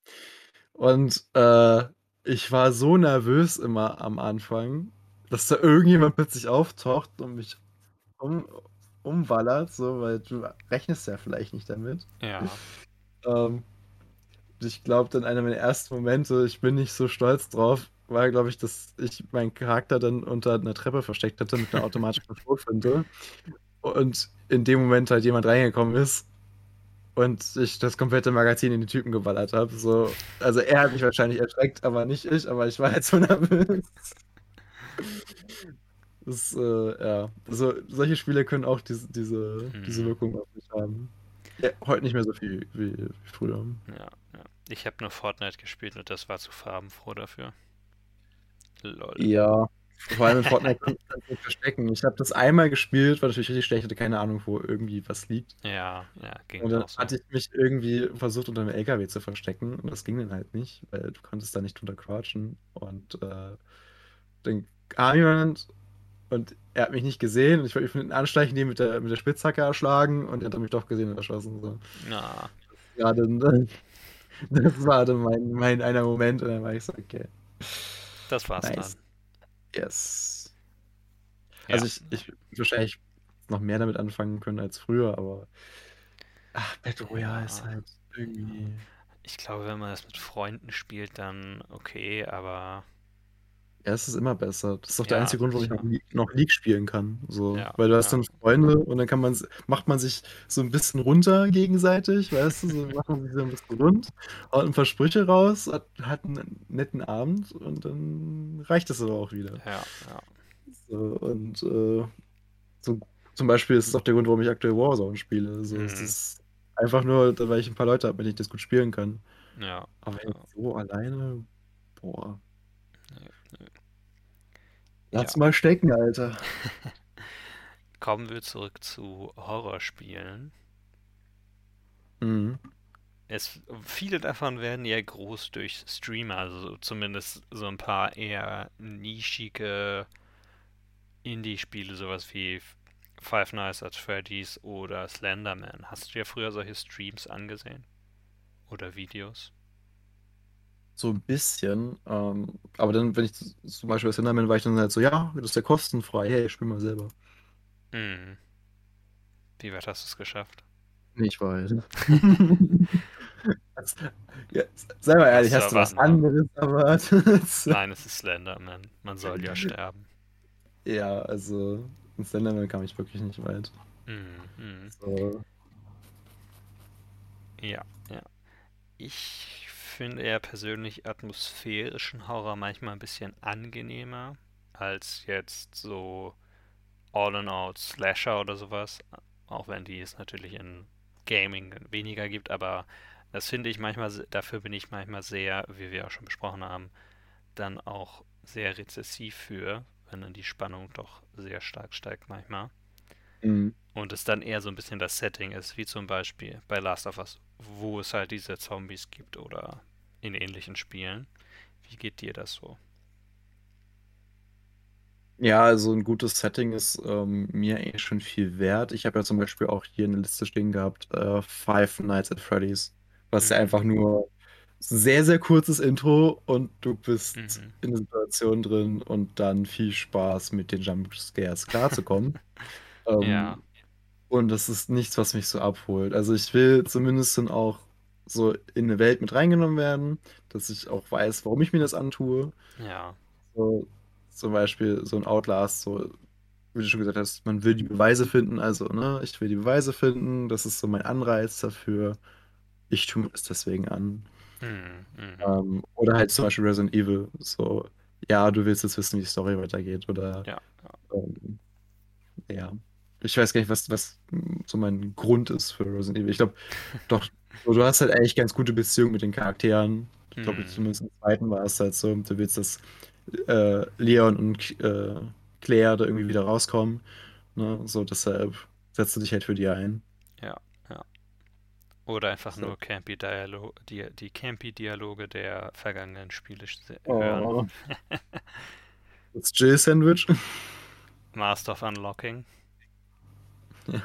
Und äh, ich war so nervös immer am Anfang, dass da irgendjemand plötzlich auftaucht und mich um, umwallert, so, weil du rechnest ja vielleicht nicht damit. Ja. Ähm, ich glaube, dann einer meiner ersten Momente, ich bin nicht so stolz drauf, war, glaube ich, dass ich meinen Charakter dann unter einer Treppe versteckt hatte mit einer automatischen Schrotflinte. Und in dem Moment halt jemand reingekommen ist und ich das komplette Magazin in den Typen geballert habe. So, also er hat mich wahrscheinlich erschreckt, aber nicht ich, aber ich war halt so nervös. Das, äh, ja, also solche Spiele können auch diese, diese, diese Mhm. Wirkung auf mich haben. Ja, heute nicht mehr so viel wie, wie früher. Ja. Ja. Ich habe nur Fortnite gespielt und das war zu farbenfroh dafür. Lol. Ja, vor allem in Fortnite kann man sich verstecken. Ich habe das einmal gespielt, war natürlich richtig schlecht, hatte keine Ahnung, wo irgendwie was liegt. Ja, ja, ging Und dann so. hatte ich mich irgendwie versucht, unter einem LKW zu verstecken und das ging dann halt nicht, weil du konntest da nicht drunter crouchen. Und äh, dann kam jemand und er hat mich nicht gesehen und ich wollte mich mit einem Anschleichen mit der, mit der Spitzhacke erschlagen und er hat mich doch gesehen und erschossen. So. Na, Ja, dann, das war dann mein, mein einer Moment und dann war ich so, okay. das war's Nice. dann. Yes. Ja. Also ich, ich wahrscheinlich noch mehr damit anfangen können als früher, aber ach, Battle Royale Ja. ist halt irgendwie. Ich glaube, wenn man das mit Freunden spielt, dann okay, aber Ja, es ist immer besser. Das ist doch der Ja, einzige Grund, warum ich noch, noch League spielen kann. So. Ja, Weil du hast ja. dann Freunde und dann kann man, macht man sich so ein bisschen runter gegenseitig, weißt du, so macht man sich so ein bisschen rund, haut ein paar Sprüche raus, hat, hat einen netten Abend und dann reicht es aber auch wieder. Ja, ja. So, und äh, so, zum Beispiel ist es auch der Grund, warum ich aktuell Warzone spiele. So, Es Mhm. ist einfach nur, weil ich ein paar Leute habe, mit denen ich das gut spielen kann. Ja, Aber so alleine, boah. Lass Ja. mal stecken, Alter. Kommen wir zurück zu Horrorspielen. Mhm. Es, viele davon werden ja groß durch Streamer, also zumindest so ein paar eher nischige Indie-Spiele, sowas wie Five Nights at Freddy's oder Slenderman. Hast du dir früher solche Streams angesehen? Oder Videos? So ein bisschen. Ähm, aber dann, wenn ich zum Beispiel das Hintermann war ich dann halt so, ja, das ist ja kostenfrei. Hey, spiel mal selber. Hm. Wie weit hast du es geschafft? Nicht weit. Das- ja, sei mal ehrlich, Hast hast du was anderes erwartet? Nein, es ist Slenderman. Man soll ja sterben. Ja, also in Slenderman kam ich wirklich nicht weit. Hm, hm. So. Ja, ja. Ich finde ja persönlich atmosphärischen Horror manchmal ein bisschen angenehmer als jetzt so All-in-Out Slasher oder sowas. Auch wenn die es natürlich in Gaming weniger gibt, aber das finde ich manchmal, dafür bin ich manchmal sehr, wie wir auch schon besprochen haben, dann auch sehr rezessiv für, wenn dann die Spannung doch sehr stark steigt manchmal. Mhm. Und es dann eher so ein bisschen das Setting ist, wie zum Beispiel bei Last of Us, wo es halt diese Zombies gibt oder in ähnlichen Spielen. Wie geht dir das so? Ja, also ein gutes Setting ist ähm, mir eigentlich schon viel wert. Ich habe ja zum Beispiel auch hier eine Liste stehen gehabt, äh, Five Nights at Freddy's, was ja Mhm. einfach nur sehr, sehr kurzes Intro und du bist Mhm. in der Situation drin und dann viel Spaß mit den Jumpscares klarzukommen. Ja. Und das ist nichts, was mich so abholt. Also ich will zumindest dann auch so in eine Welt mit reingenommen werden, dass ich auch weiß, warum ich mir das antue. Ja. So, zum Beispiel so ein Outlast, so wie du schon gesagt hast, man will die Beweise finden, also, ne, ich will die Beweise finden, das ist so mein Anreiz dafür. Ich tue mir das deswegen an. Mhm. Mhm. Ähm, oder halt zum Beispiel Resident Evil, so, ja, du willst jetzt wissen, wie die Story weitergeht, oder Ja. ähm, ja. Ich weiß gar nicht, was, was so mein Grund ist für Resident Evil. Ich glaube, doch, du hast halt eigentlich ganz gute Beziehung mit den Charakteren. Ich glaube, Mhm. zumindest im zweiten war es halt so, du willst, dass äh, Leon und äh, Claire da irgendwie wieder rauskommen. Ne? So, deshalb setzt du dich halt für die ein. Ja. Ja. Oder einfach So. nur campy Dialo die, die campy Dialoge der vergangenen Spiele hören. Oh. Das Jill-Sandwich. Master of Unlocking. Ja.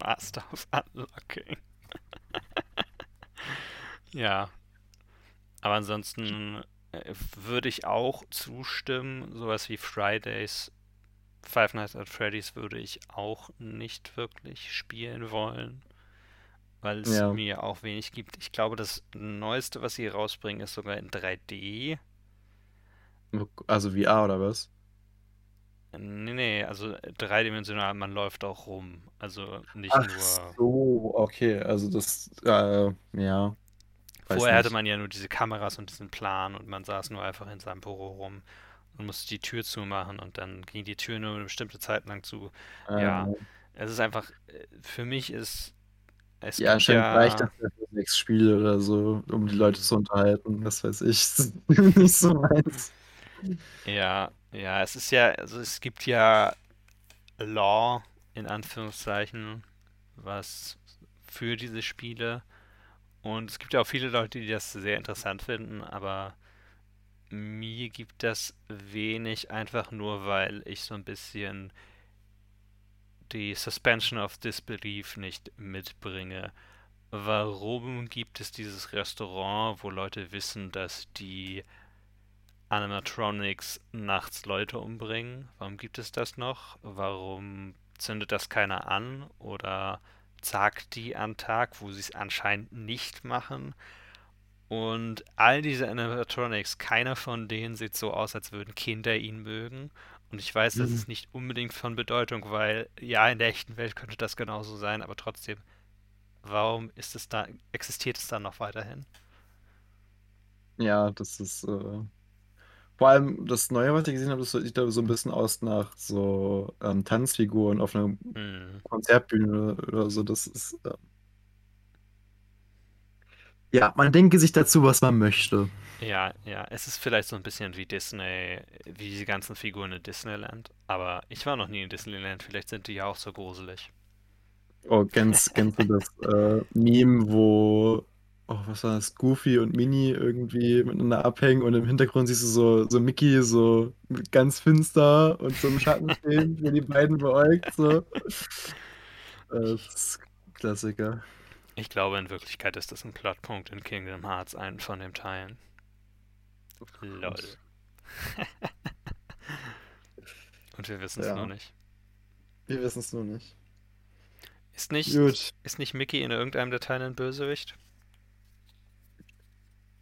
Master of Unlocking. ja. Aber ansonsten äh, würde ich auch zustimmen, sowas wie Fridays, Five Nights at Freddy's würde ich auch nicht wirklich spielen wollen, weil es Ja. mir auch wenig gibt. Ich glaube, das Neueste, was sie rausbringen, ist sogar in 3D. Also VR oder was? Nee, nee, also dreidimensional, man läuft auch rum. Also nicht Ach nur. so, okay. Also das, äh, ja. Vorher hatte man ja nur diese Kameras und diesen Plan und man saß nur einfach in seinem Büro rum und musste die Tür zumachen und dann ging die Tür nur eine bestimmte Zeit lang zu. Ja, Äh, es ist einfach, äh, für mich ist, es ja, anscheinend reicht das ja, ja für sechs Spiele oder so, um die Leute zu unterhalten. Das weiß ich. Nicht so meins. Ja, ja, es ist ja, also es gibt ja Law in Anführungszeichen, was für diese Spiele und es gibt ja auch viele Leute, die das sehr interessant finden, aber mir gibt das wenig, einfach nur weil ich so ein bisschen die Suspension of Disbelief nicht mitbringe. Warum gibt es dieses Restaurant, wo Leute wissen, dass die Animatronics nachts Leute umbringen? Warum gibt es das noch? Warum zündet das keiner an? Oder zagt die an Tag, wo sie es anscheinend nicht machen? Und all diese Animatronics, keiner von denen sieht so aus, als würden Kinder ihn mögen. Und ich weiß, das Mhm. ist nicht unbedingt von Bedeutung, weil ja, in der echten Welt könnte das genauso sein, aber trotzdem, warum ist es da, existiert es dann noch weiterhin? Ja, das ist. Äh, vor allem das Neue, was ich gesehen habe, das sieht da so ein bisschen aus nach so ähm, Tanzfiguren auf einer Hm. Konzertbühne oder so. Das ist. Äh, ja, man denke sich dazu, was man möchte. Ja, ja, es ist vielleicht so ein bisschen wie Disney, wie die ganzen Figuren in Disneyland. Aber ich war noch nie in Disneyland, vielleicht sind die ja auch so gruselig. Oh, kennst, kennst du das äh, Meme, wo, oh, was war das, Goofy und Minnie irgendwie miteinander abhängen und im Hintergrund siehst du so, so Mickey so ganz finster und so im Schatten stehen, wo die beiden beäugt, so. Das ist Klassiker. Ich glaube, in Wirklichkeit ist das ein Plotpunkt in Kingdom Hearts, einen von den Teilen. Lol. Und wir wissen es Ja. nur nicht. Wir wissen es nur nicht. Ist nicht, Gut. ist nicht Mickey in irgendeinem der Teile ein Bösewicht?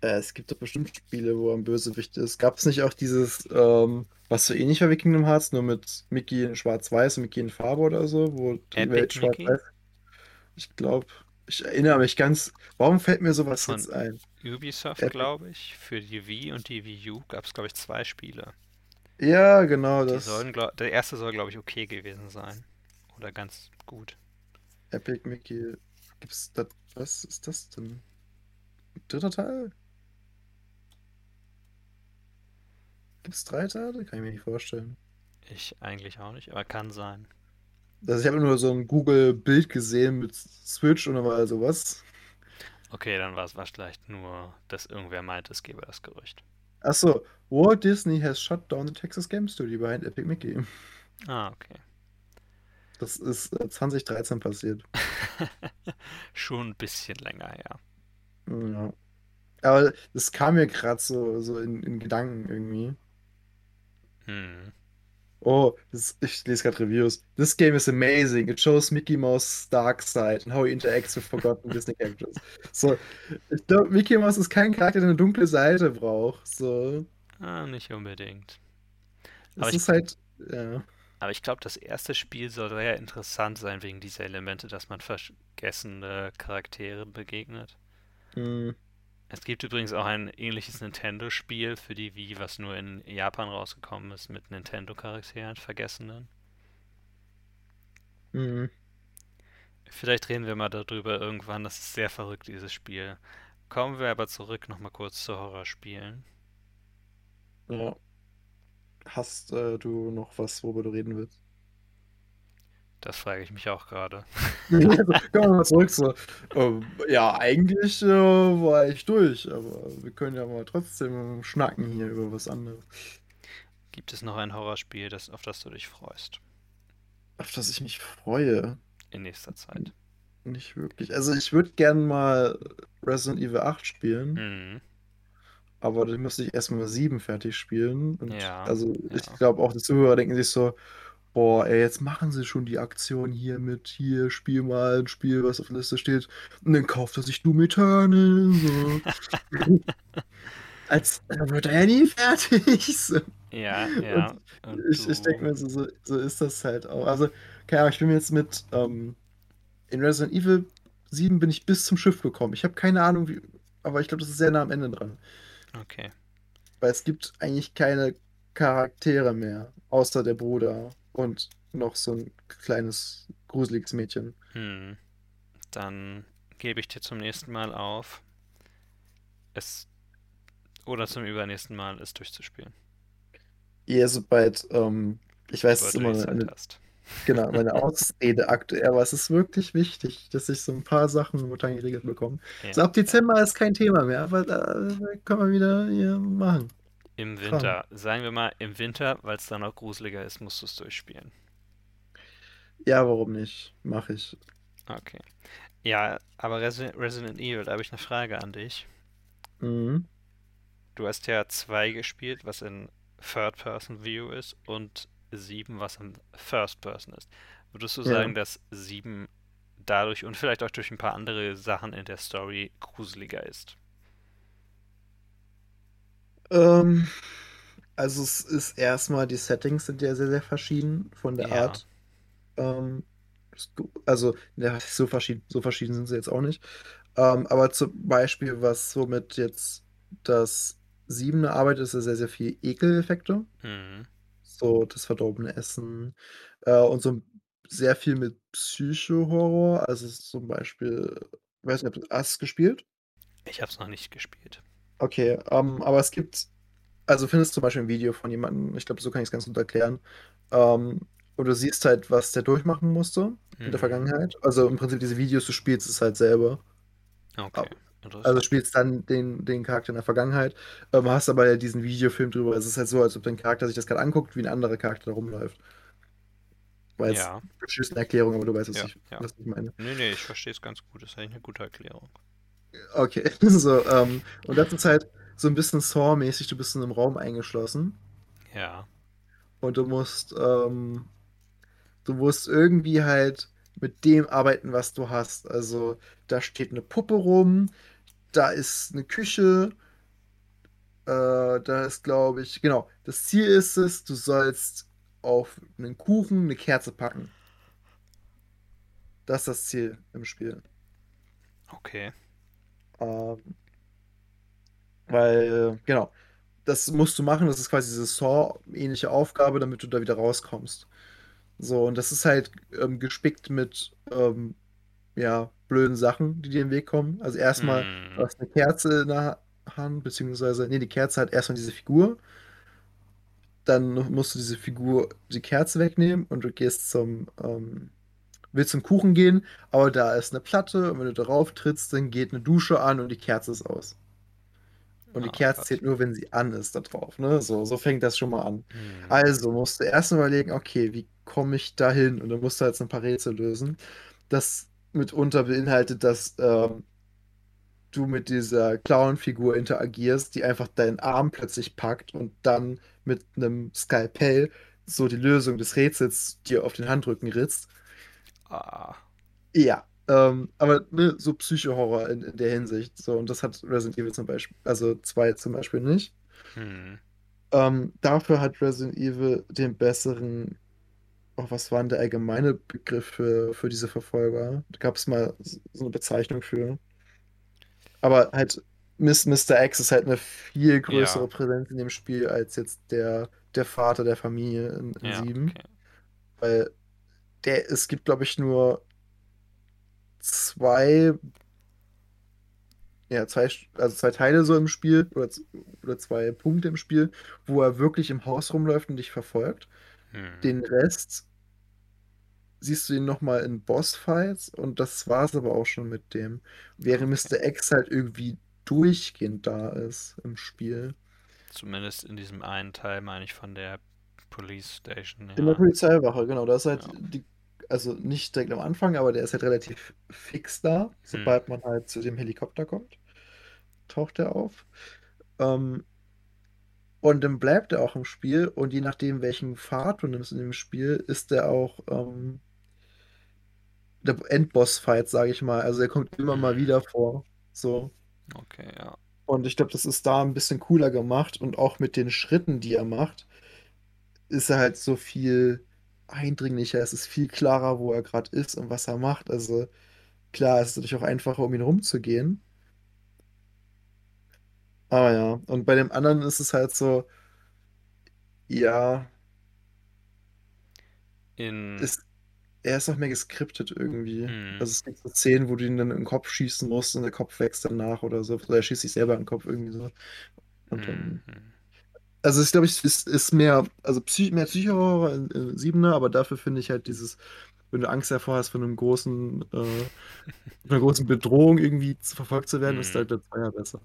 Äh, es gibt doch bestimmt Spiele, wo ein Bösewicht ist. Gab es nicht auch dieses, ähm, was so ähnlich war wie Kingdom Hearts, nur mit Mickey in Schwarz-Weiß und Mickey in Farbe oder so, wo die Epic Welt Mickey? schwarz-weiß. Ich glaube, ich erinnere mich ganz. Warum fällt mir sowas Von- jetzt ein? Ubisoft, Epic. glaube ich. Für die Wii und die Wii U gab es, glaube ich, zwei Spiele. Ja, genau, Die das sollen, glaub, der erste soll, glaube ich, okay gewesen sein. Oder ganz gut. Epic Mickey. Gibt's das? Was ist das denn? Dritter Teil? Gibt's drei Teile? Kann ich mir nicht vorstellen. Ich eigentlich auch nicht, aber kann sein. Also ich habe nur so ein Google-Bild gesehen mit Switch und da war also was. Okay, dann war es vielleicht nur, dass irgendwer meint, es gebe das Gerücht. Achso, Walt Disney has shut down the Texas Game Studio behind Epic Mickey. Ah, okay. Das ist äh, 2013 passiert. Schon ein bisschen länger her. Ja. Aber das kam mir gerade so, so in, in Gedanken irgendwie. Hm. Oh, das, ich lese gerade Reviews. This game is amazing. It shows Mickey Mouse dark side and how he interacts with forgotten Disney characters. So, ich glaube, Mickey Mouse ist kein Charakter, der eine dunkle Seite braucht. So, Ah, nicht unbedingt. es Aber ich- ist halt, ja. Aber ich glaube, das erste Spiel soll sehr interessant sein wegen dieser Elemente, dass man vergessene Charaktere begegnet. Hm, Es gibt übrigens auch ein ähnliches Nintendo-Spiel für die Wii, was nur in Japan rausgekommen ist, mit Nintendo-Charakteren, vergessenen. hm. Vielleicht reden wir mal darüber irgendwann. Das ist sehr verrückt, dieses Spiel. Kommen wir aber zurück nochmal kurz zu Horrorspielen. Ja. Hast äh, du noch was, worüber du reden willst? Das frage ich mich auch gerade. Also, Kommen wir mal zurück. So. Ähm, ja, eigentlich äh, war ich durch, aber wir können ja mal trotzdem schnacken hier über was anderes. Gibt es noch ein Horrorspiel, das, auf das du dich freust Auf das ich mich freue. in nächster Zeit? Nicht wirklich. Also ich würde gern mal Resident Evil 8 spielen, Hm. aber dann müsste ich erstmal 7 fertig spielen. Und Ja, also ich ja. glaube auch die Zuhörer denken sich so, boah, ey, jetzt machen sie schon die Aktion hier mit, hier, spiel mal ein Spiel, was auf der Liste steht. Und dann kauft er sich Doom Eternal. So. Als dann wird er ja nie fertig. So. Ja, ja. Und Ich, ich denke mir, so, so, so ist das halt auch. Also, keine Ahnung, ich bin jetzt mit ähm, in Resident Evil 7 bin ich bis zum Schiff gekommen. Ich habe keine Ahnung, wie, aber ich glaube, das ist sehr nah am Ende dran. Okay. Weil es gibt eigentlich keine Charaktere mehr, außer der Bruder und noch so ein kleines, gruseliges Mädchen. Hm. Dann gebe ich dir zum nächsten Mal auf, es oder zum übernächsten Mal es durchzuspielen, Eher sobald, ähm, ich weiß, es ist immer eine, hast. genau, meine Ausrede aktuell, aber es ist wirklich wichtig, dass ich so ein paar Sachen momentan geregelt bekomme. Ja. So ab Dezember ist kein Thema mehr, aber da können wir wieder hier machen. Im. Winter, sagen wir mal im Winter, weil es dann auch gruseliger ist, musst du es durchspielen. Ja, warum nicht? Mache ich. Okay. Ja, aber Resi Resident Evil, da habe ich eine Frage an dich. Mhm. Du hast ja zwei gespielt, was in Third-Person-View ist, und sieben, was in First-Person ist. Würdest du Ja. sagen, dass sieben dadurch und vielleicht auch durch ein paar andere Sachen in der Story gruseliger ist? Ähm, also es ist erstmal, die Settings sind ja sehr, sehr verschieden von der Ja. Art. Ähm, also, ja, so verschieden, so verschieden sind sie jetzt auch nicht. Ähm, aber zum Beispiel, was somit jetzt das Siebene arbeitet, ist ja sehr, sehr viel Ekeleffekte. Mhm. So das verdorbene Essen äh, und so sehr viel mit Psycho-Horror. Also zum Beispiel, weiß nicht, hast du es gespielt? Ich habe es noch nicht gespielt. Okay, ähm, aber es gibt, also findest zum Beispiel ein Video von jemandem, ich glaube, so kann ich es ganz gut erklären. Ähm, und du siehst halt, was der durchmachen musste in der Mhm. Vergangenheit. Also im Prinzip diese Videos, du spielst es halt selber. Okay, Also spielst dann den, den Charakter in der Vergangenheit, ähm, hast aber ja diesen Videofilm drüber. Es ist halt so, als ob dein Charakter sich das gerade anguckt, wie ein anderer Charakter da rumläuft. Weil es Ja, ist eine Erklärung, aber du weißt, was, Ja, ich, ja. was ich meine. nee, nee, ich verstehe es ganz gut. Das ist eigentlich eine gute Erklärung. Okay, so, ähm, und das ist halt so ein bisschen Saw-mäßig, du bist in einem Raum eingeschlossen Ja. und du musst, ähm, du musst irgendwie halt mit dem arbeiten, was du hast. Also, da steht eine Puppe rum, da ist eine Küche, äh, da ist, glaube ich, genau, das Ziel ist es, du sollst auf einen Kuchen eine Kerze packen. Das ist das Ziel im Spiel. Okay. Ähm, weil, genau, das musst du machen, das ist quasi diese Saw-ähnliche Aufgabe, damit du da wieder rauskommst. So, und das ist halt ähm, gespickt mit, ähm, ja, blöden Sachen, die dir den Weg kommen. Also erstmal, Hm. du hast eine Kerze in der Hand, beziehungsweise, nee, die Kerze hat erstmal diese Figur. Dann musst du diese Figur, die Kerze wegnehmen und du gehst zum, ähm, willst zum Kuchen gehen, aber da ist eine Platte und wenn du darauf trittst, dann geht eine Dusche an und die Kerze ist aus. Und die Ah, Kerze krass. zählt nur, wenn sie an ist da drauf, ne? So, so fängt das schon mal an. Hm. Also musst du erst überlegen, okay, wie komme ich da hin? Und dann musst du halt so ein paar Rätsel lösen. Das mitunter beinhaltet, dass ähm, du mit dieser Clown-Figur interagierst, die einfach deinen Arm plötzlich packt und dann mit einem Skalpell so die Lösung des Rätsels dir auf den Handrücken ritzt. Ah. Ja, ähm, aber ne, so Psycho-Horror in, in der Hinsicht. So, und das hat Resident Evil zum Beispiel, also 2 zum Beispiel nicht. Hm. Ähm, dafür hat Resident Evil den besseren, oh, was war denn der allgemeine Begriff für, für diese Verfolger? Da gab es mal so eine Bezeichnung für. Aber halt, Miss, Mr. X ist halt eine viel größere Ja. Präsenz in dem Spiel als jetzt der, der Vater der Familie in, in Ja, 7. okay. Weil der, es gibt, glaube ich, nur zwei, ja, zwei, also zwei Teile so im Spiel oder, oder zwei Punkte im Spiel, wo er wirklich im Haus rumläuft und dich verfolgt. Hm. Den Rest siehst du ihn nochmal in Bossfights und das war es aber auch schon mit dem. Während Okay. Mr. X halt irgendwie durchgehend da ist im Spiel. Zumindest in diesem einen Teil, meine ich, von der Police Station, In der ja. Polizeiwache, genau. Da ist halt Ja. die, also nicht direkt am Anfang, aber der ist halt relativ fix da. Sobald man halt zu dem Helikopter kommt, taucht er auf. Ähm, und dann bleibt er auch im Spiel und je nachdem, welchen Pfad du nimmst in dem Spiel, ist der auch ähm, der Endboss-Fight, sage ich mal. Also er kommt immer mal Mhm. wieder vor. So. Okay, ja. Und ich glaube, das ist da ein bisschen cooler gemacht und auch mit den Schritten, die er macht, ist er halt so viel eindringlicher. Es ist viel klarer, wo er gerade ist und was er macht. Also klar, es ist natürlich auch einfacher, um ihn rumzugehen. Aber ja, und bei dem anderen ist es halt so, ja, In. ist, er ist noch mehr geskriptet irgendwie. Mhm. Also es gibt so Szenen, wo du ihn dann in den Kopf schießen musst und der Kopf wächst danach oder so. Oder er schießt sich selber in den Kopf irgendwie so. Und dann, Mhm. Also ich glaube, es ist, ist mehr, also Psy mehr Psycho-Horror in, in Siebener, aber dafür finde ich halt dieses, wenn du Angst davor hast, von einem großen, äh, einer großen Bedrohung irgendwie zu- verfolgt zu werden, ist Mhm. halt der Zweier besser.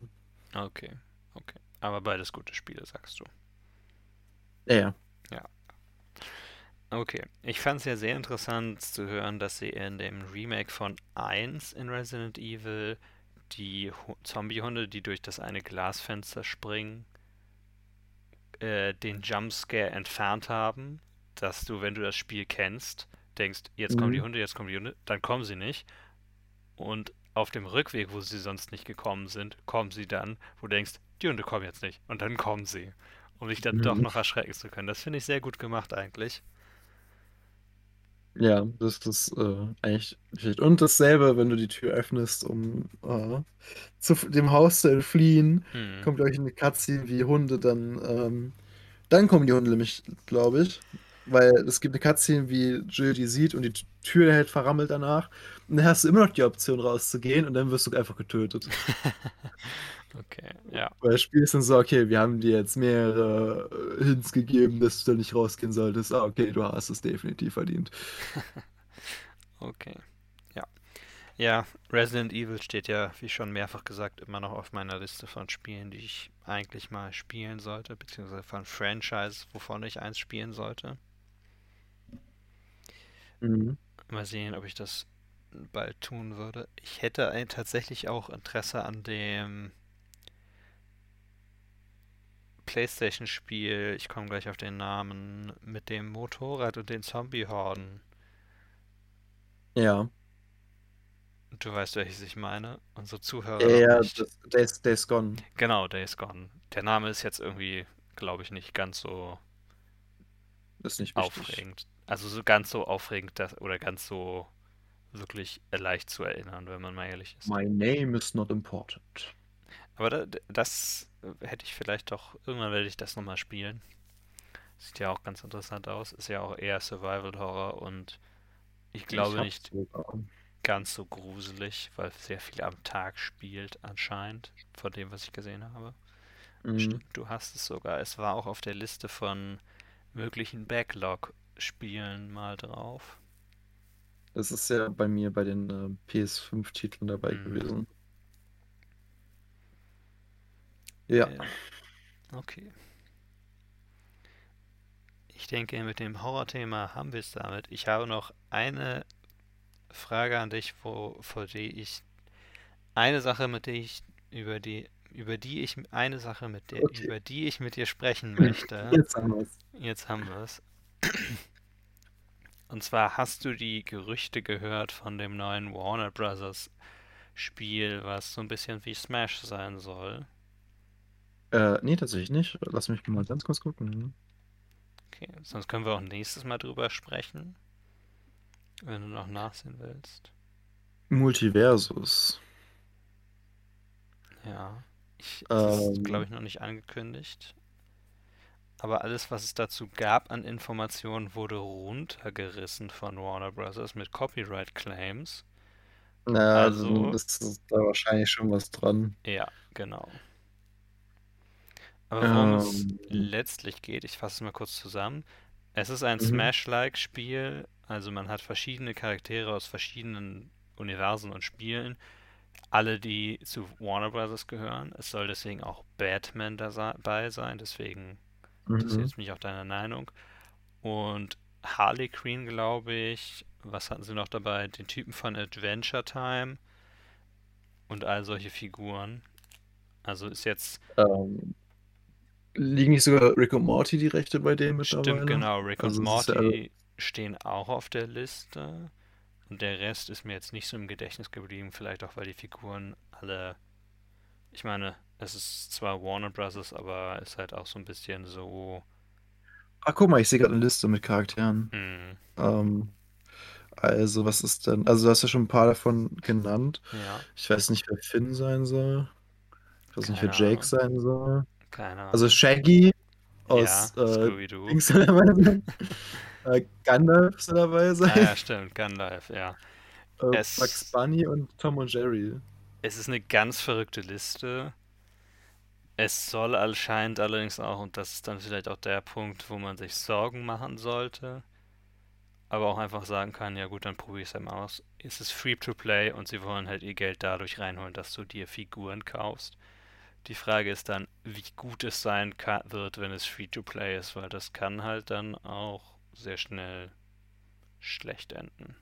Okay, okay. Aber beides gute Spiele, sagst du. Ja, ja. Okay, ich fand es ja sehr interessant zu hören, dass sie in dem Remake von 1 in Resident Evil die Hu- Zombiehunde, die durch das eine Glasfenster springen, äh, den Jumpscare entfernt haben, dass du, wenn du das Spiel kennst, denkst, jetzt kommen die Mhm. Hunde, jetzt kommen die Hunde, dann kommen sie nicht. Und auf dem Rückweg, wo sie sonst nicht gekommen sind, kommen sie dann, wo du denkst, die Hunde kommen jetzt nicht. Und dann kommen sie, um dich dann doch Mhm. noch erschrecken zu können. Das finde ich sehr gut gemacht eigentlich. Ja, das ist äh, eigentlich nicht. Und dasselbe, wenn du die Tür öffnest, um äh, zu dem Haus zu entfliehen, Hm. kommt, glaube ich, eine Cutscene, wie Hunde dann. Ähm, dann kommen die Hunde nämlich, glaube ich. Weil es gibt eine Cutscene, wie Jill die sieht und die Tür hält verrammelt danach. Und dann hast du immer noch die Option rauszugehen und dann wirst du einfach getötet. Okay, ja. Weil Spiel ist dann so, okay, wir haben dir jetzt mehrere äh, Hints gegeben, dass du da nicht rausgehen solltest. Ah, okay, du hast es definitiv verdient. Okay. Ja. Ja, Resident Evil steht ja, wie schon mehrfach gesagt, immer noch auf meiner Liste von Spielen, die ich eigentlich mal spielen sollte, beziehungsweise von Franchises, wovon ich eins spielen sollte. Mhm. Mal sehen, ob ich das bald tun würde. Ich hätte ein, tatsächlich auch Interesse an dem PlayStation-Spiel, ich komme gleich auf den Namen, mit dem Motorrad und den Zombie-Horden. Ja. Du weißt, welches ich meine. Unsere Zuhörer Ja, Days, Days Gone. Genau, Days Gone. Der Name ist jetzt irgendwie, glaube ich, nicht ganz so Ist nicht wichtig. aufregend. Also so ganz so aufregend dass, oder ganz so wirklich leicht zu erinnern, wenn man mal ehrlich ist. My name is not important. Aber da, das äh, hätte ich vielleicht doch, irgendwann werde ich das nochmal spielen. Sieht ja auch ganz interessant aus. Ist ja auch eher Survival Horror und ich glaube Ich nicht ganz so gruselig, weil sehr viel am Tag spielt anscheinend, von dem, was ich gesehen habe. Mhm. Stimmt, du hast es sogar. Es war auch auf der Liste von möglichen Backlog-Spielen mal drauf. Das ist ja bei mir bei den äh, PS5-Titeln dabei Mhm. gewesen. Ja. Okay. Ich denke, mit dem Horrorthema haben wir es damit. Ich habe noch eine Frage an dich, wo, vor die ich eine Sache, mit der ich über die über die ich eine Sache mit der Okay. über die ich mit dir sprechen möchte. Jetzt haben wir es. Jetzt haben wir es. Und zwar hast du die Gerüchte gehört von dem neuen Warner Brothers Spiel, was so ein bisschen wie Smash sein soll. Äh, nee, tatsächlich nicht. Lass mich mal ganz kurz gucken. Okay, sonst können wir auch nächstes Mal drüber sprechen, wenn du noch nachsehen willst. Multiversus. Ja, ich, das ist, Ähm. glaube ich, noch nicht angekündigt. Aber alles, was es dazu gab an Informationen, wurde runtergerissen von Warner Brothers mit Copyright Claims. Na, Also- ist da wahrscheinlich schon was dran. Ja, genau. Aber worum es Ähm. letztlich geht, ich fasse es mal kurz zusammen. Es ist ein Mhm. Smash-like Spiel, also man hat verschiedene Charaktere aus verschiedenen Universen und Spielen, alle die zu Warner Brothers gehören. Es soll deswegen auch Batman dabei sein, deswegen Mhm. interessiert mich auch deine Meinung. Und Harley Quinn, glaube ich. Was hatten sie noch dabei? Den Typen von Adventure Time und all solche Figuren. Also ist jetzt, Ähm, liegen nicht sogar Rick und Morty die Rechte bei denen stimmt mittlerweile? genau, Rick und Also es ist ja Morty stehen auch auf der Liste. Und der Rest ist mir jetzt nicht so im Gedächtnis geblieben. Vielleicht auch, weil die Figuren alle. Ich meine, es ist zwar Warner Brothers, aber ist halt auch so ein bisschen so. Ach, guck mal, ich sehe gerade eine Liste mit Charakteren. Hm, Ähm, also, was ist denn? Also, du hast ja schon ein paar davon genannt. ja, Ich weiß nicht, wer Finn sein soll. Ich weiß nicht, wer Keine Jake Ahnung. sein soll. Keine Ahnung. Also, Shaggy ja, aus äh, Scooby-Doo. Dings soll dabei sein. äh, Gandalf soll dabei sein. Ah, ja, stimmt, Gandalf, ja. Äh, es- Bugs Bunny und Tom und Jerry. Es ist eine ganz verrückte Liste. Es soll anscheinend allerdings auch, und das ist dann vielleicht auch der Punkt, wo man sich Sorgen machen sollte, aber auch einfach sagen kann, ja gut, dann probiere ich es einmal aus. Es ist free to play und sie wollen halt ihr Geld dadurch reinholen, dass du dir Figuren kaufst. Die Frage ist dann, wie gut es sein kann, wird, wenn es free to play ist, weil das kann halt dann auch sehr schnell schlecht enden.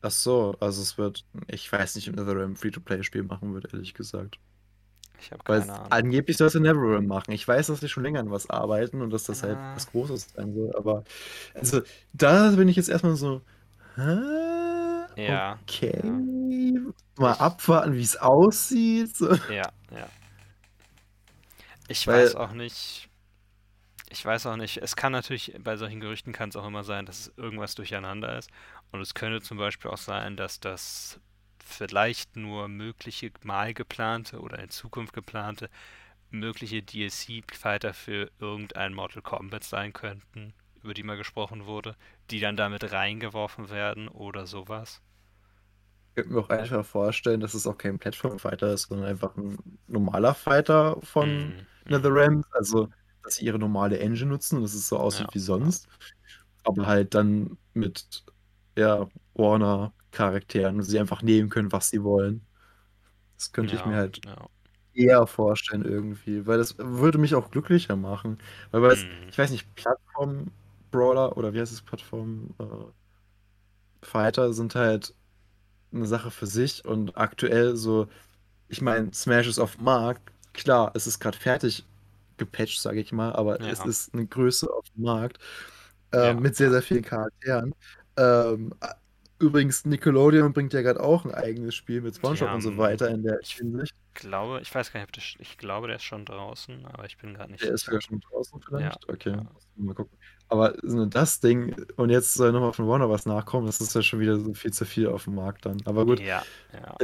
Ach so, also es wird, ich weiß nicht, ob NetherRealm ein Free-to-Play-Spiel machen wird, ehrlich gesagt. Ich habe Weil keine Ahnung. angeblich soll es in NetherRealm machen. Ich weiß, dass sie schon länger an was arbeiten und dass das halt Ah. was Großes sein soll, aber also da bin ich jetzt erstmal so, hä? Ja, Okay. ja. Mal abwarten, wie es aussieht. Ja, ja. Ich Weil- weiß auch nicht. Ich weiß auch nicht. Es kann natürlich, bei solchen Gerüchten kann es auch immer sein, dass es irgendwas durcheinander ist. Und es könnte zum Beispiel auch sein, dass das vielleicht nur mögliche mal geplante oder in Zukunft geplante mögliche DLC-Fighter für irgendein Mortal Kombat sein könnten, über die mal gesprochen wurde, die dann damit reingeworfen werden oder sowas. Ich könnte mir auch einfach vorstellen, dass es auch kein Plattform-Fighter ist, sondern einfach ein normaler Fighter von mhm. NetherRealm. Also, dass sie ihre normale Engine nutzen und dass es so aussieht Ja, wie sonst. Aber halt dann mit ja, Warner-Charakteren und sie einfach nehmen können, was sie wollen. Das könnte ich mir Ja, halt ja. eher vorstellen irgendwie, weil das würde mich auch glücklicher machen. Weil, weil es, Mhm. ich weiß nicht, Plattform-Brawler oder wie heißt es, Plattform-Fighter sind halt eine Sache für sich und aktuell so, ich meine, Smash ist auf dem Markt, klar, es ist gerade fertig gepatcht, sage ich mal, aber es Ja. ist eine Größe auf dem Markt ähm, Ja. mit sehr, sehr vielen Charakteren. Ähm, übrigens, Nickelodeon bringt ja gerade auch ein eigenes Spiel mit SpongeBob und so weiter in der ich Hinsicht. glaube, ich weiß gar nicht, ob das, ich glaube, der ist schon draußen, aber ich bin gerade nicht Der ist sogar schon draußen vielleicht? Okay, ja. mal gucken. Aber so das Ding, und jetzt soll nochmal von Warner was nachkommen, das ist ja schon wieder so viel zu viel auf dem Markt dann. Aber gut, Ja, ja.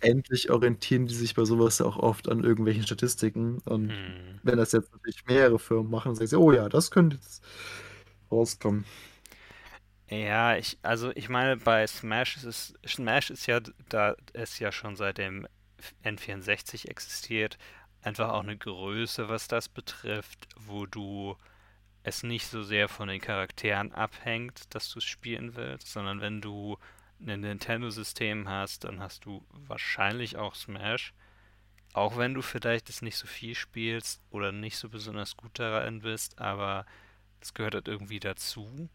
endlich orientieren die sich bei sowas ja auch oft an irgendwelchen Statistiken. Und Hm. wenn das jetzt natürlich mehrere Firmen machen, sagen sie, oh ja, das könnte jetzt rauskommen. Ja, ich, also ich meine, bei Smash ist es, Smash ist ja, da es ja schon seit dem N64 existiert, einfach auch eine Größe, was das betrifft, wo du es nicht so sehr von den Charakteren abhängt, dass du es spielen willst, sondern wenn du ein Nintendo-System hast, dann hast du wahrscheinlich auch Smash. Auch wenn du vielleicht es nicht so viel spielst oder nicht so besonders gut darin bist, aber es gehört halt irgendwie dazu.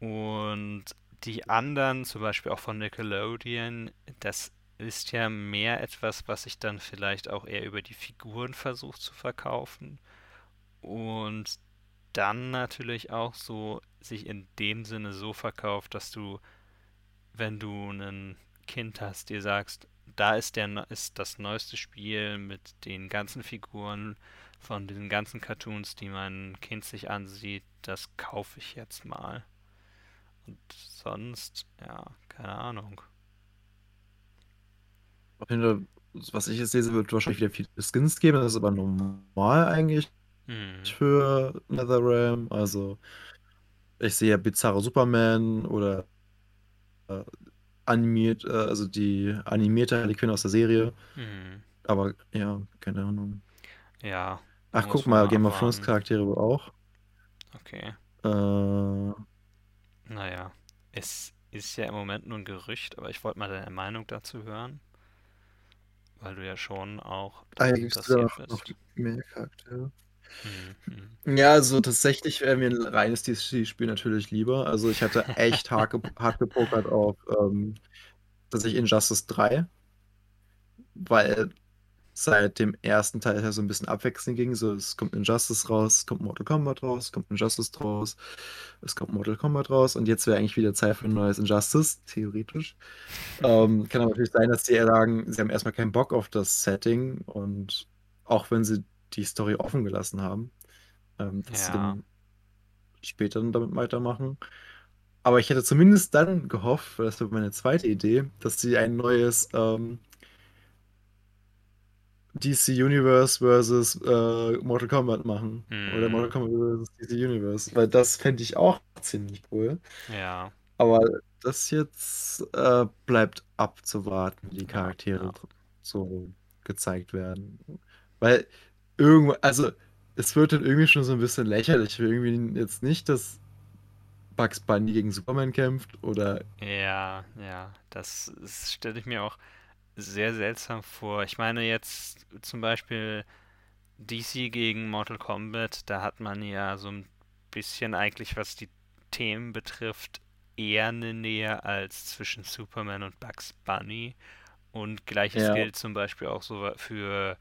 Und die anderen, zum Beispiel auch von Nickelodeon, das ist ja mehr etwas, was sich dann vielleicht auch eher über die Figuren versucht zu verkaufen. Und dann natürlich auch so sich in dem Sinne so verkauft, dass du, wenn du ein Kind hast, dir sagst, da ist der ist das neueste Spiel mit den ganzen Figuren von diesen ganzen Cartoons, die mein Kind sich ansieht, das kaufe ich jetzt mal. Und sonst, ja, keine Ahnung. Was ich jetzt lese, wird wahrscheinlich wieder viele Skins geben. Das ist aber normal eigentlich Hm. für NetherRealm. Also, ich sehe ja Bizarre Superman oder äh, animiert, äh, also die animierte Harley Quinn aus der Serie. Hm. Aber ja, keine Ahnung. Ja, Ach, guck mal, Game of Thrones. Charaktere wohl auch. Okay. Äh, Naja, es ist ja im Moment nur ein Gerücht, aber ich wollte mal deine Meinung dazu hören, weil du ja schon auch ah, hier gibt es noch, mehr Charaktere. Hm, hm. Ja, also tatsächlich wäre mir ein reines DC-Spiel natürlich lieber. Also ich hatte echt hart, ge hart gepokert auf ähm, tatsächlich Injustice 3, weil seit dem ersten Teil ja so ein bisschen abwechselnd ging. So, es kommt Injustice raus, es kommt Mortal Kombat raus, es kommt Injustice raus, es kommt Mortal Kombat raus und jetzt wäre eigentlich wieder Zeit für ein neues Injustice, theoretisch. Ähm, kann aber natürlich sein, dass eher sagen, sie haben erstmal keinen Bock auf das Setting und auch wenn sie die Story offen gelassen haben, ähm, dass sie Ja. dann später dann damit weitermachen. Aber ich hätte zumindest dann gehofft, weil das wäre meine zweite Idee, dass sie ein neues ähm, DC Universe versus äh, Mortal Kombat machen. Oder Mhm. Mortal Kombat versus DC Universe. Weil das fände ich auch ziemlich cool. Ja, Aber das jetzt äh, bleibt abzuwarten, wie die Charaktere ja. so gezeigt werden. Weil irgendwo, also es wird dann irgendwie schon so ein bisschen lächerlich. Irgendwie jetzt nicht, dass Bugs Bunny gegen Superman kämpft oder ja, ja, das stelle ich mir auch sehr seltsam vor. Ich meine jetzt zum Beispiel DC gegen Mortal Kombat, da hat man ja so ein bisschen eigentlich, was die Themen betrifft, eher eine Nähe als zwischen Superman und Bugs Bunny. Und gleiches Ja. gilt zum Beispiel auch so für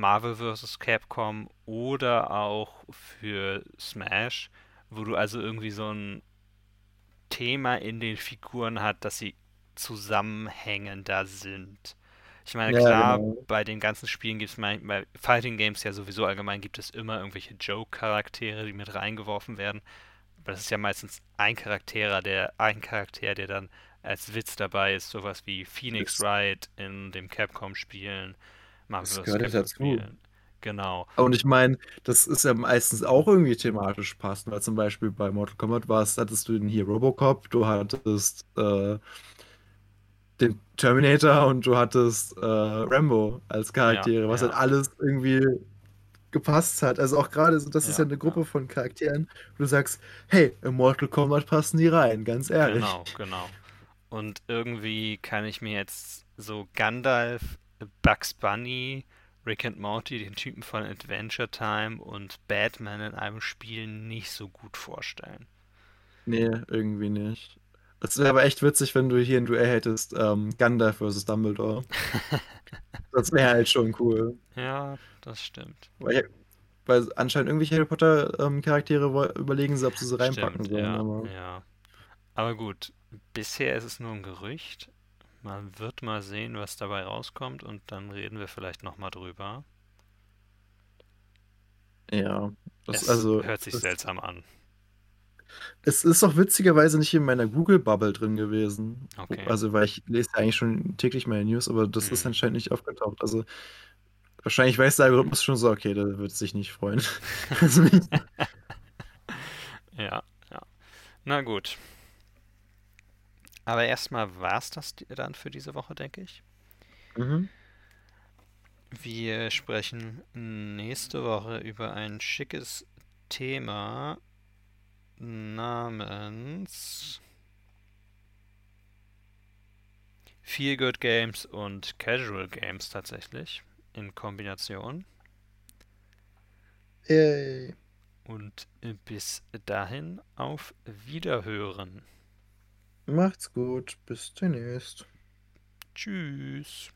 Marvel vs. Capcom oder auch für Smash, wo du also irgendwie so ein Thema in den Figuren hat, dass sie zusammenhängender sind. Ich meine, Ja, klar, genau. bei den ganzen Spielen gibt es bei Fighting Games ja sowieso allgemein gibt es immer irgendwelche Joke-Charaktere, die mit reingeworfen werden. Aber das ist ja meistens ein Charakter, der ein Charakter, der dann als Witz dabei ist, sowas wie Phoenix Wright in dem Capcom-Spielen, Marvel das gehört ja dazu. Capcom-Spielen. Genau. Und ich meine, das ist ja meistens auch irgendwie thematisch passend, weil zum Beispiel bei Mortal Kombat warst, hattest du den hier Robocop, du hattest äh, den Terminator und du hattest äh, Rambo als Ja, Charaktere, was halt ja, alles irgendwie gepasst hat. Also auch gerade, so- das ist ja ja, eine ja. Gruppe von Charakteren, wo du sagst, hey, in Mortal Kombat passen die rein, ganz ehrlich. Genau, genau. Und irgendwie kann ich mir jetzt so Gandalf, Bugs Bunny, Rick and Morty, den Typen von Adventure Time und Batman in einem Spiel nicht so gut vorstellen. Nee, irgendwie nicht. Es wäre aber echt witzig, wenn du hier ein Duell hättest, ähm, Gandalf versus Dumbledore. Das wäre halt schon cool. Ja, das stimmt. Weil, weil anscheinend irgendwelche Harry Potter-Charaktere wo- überlegen sie, ob sie sie reinpacken Stimmt, sollen. ja, Aber ja. Aber gut, bisher ist es nur ein Gerücht. Man wird mal sehen, was dabei rauskommt und dann reden wir vielleicht nochmal drüber. ja, das, Es also, hört sich seltsam an. es ist auch witzigerweise nicht in meiner Google-Bubble drin gewesen. Okay. Also, weil ich lese ja eigentlich schon täglich meine News, aber das ist Hm. anscheinend nicht aufgetaucht. Also, wahrscheinlich weiß der Algorithmus schon so, okay, der wird sich nicht freuen. Also, Ja, ja. Na gut. Aber erstmal war es das dann für diese Woche, denke ich. mhm. Wir sprechen nächste Woche über ein schickes Thema namens Feel Good Games und Casual Games tatsächlich in Kombination. Yay. Und bis dahin auf Wiederhören. Macht's gut, bis demnächst. Tschüss.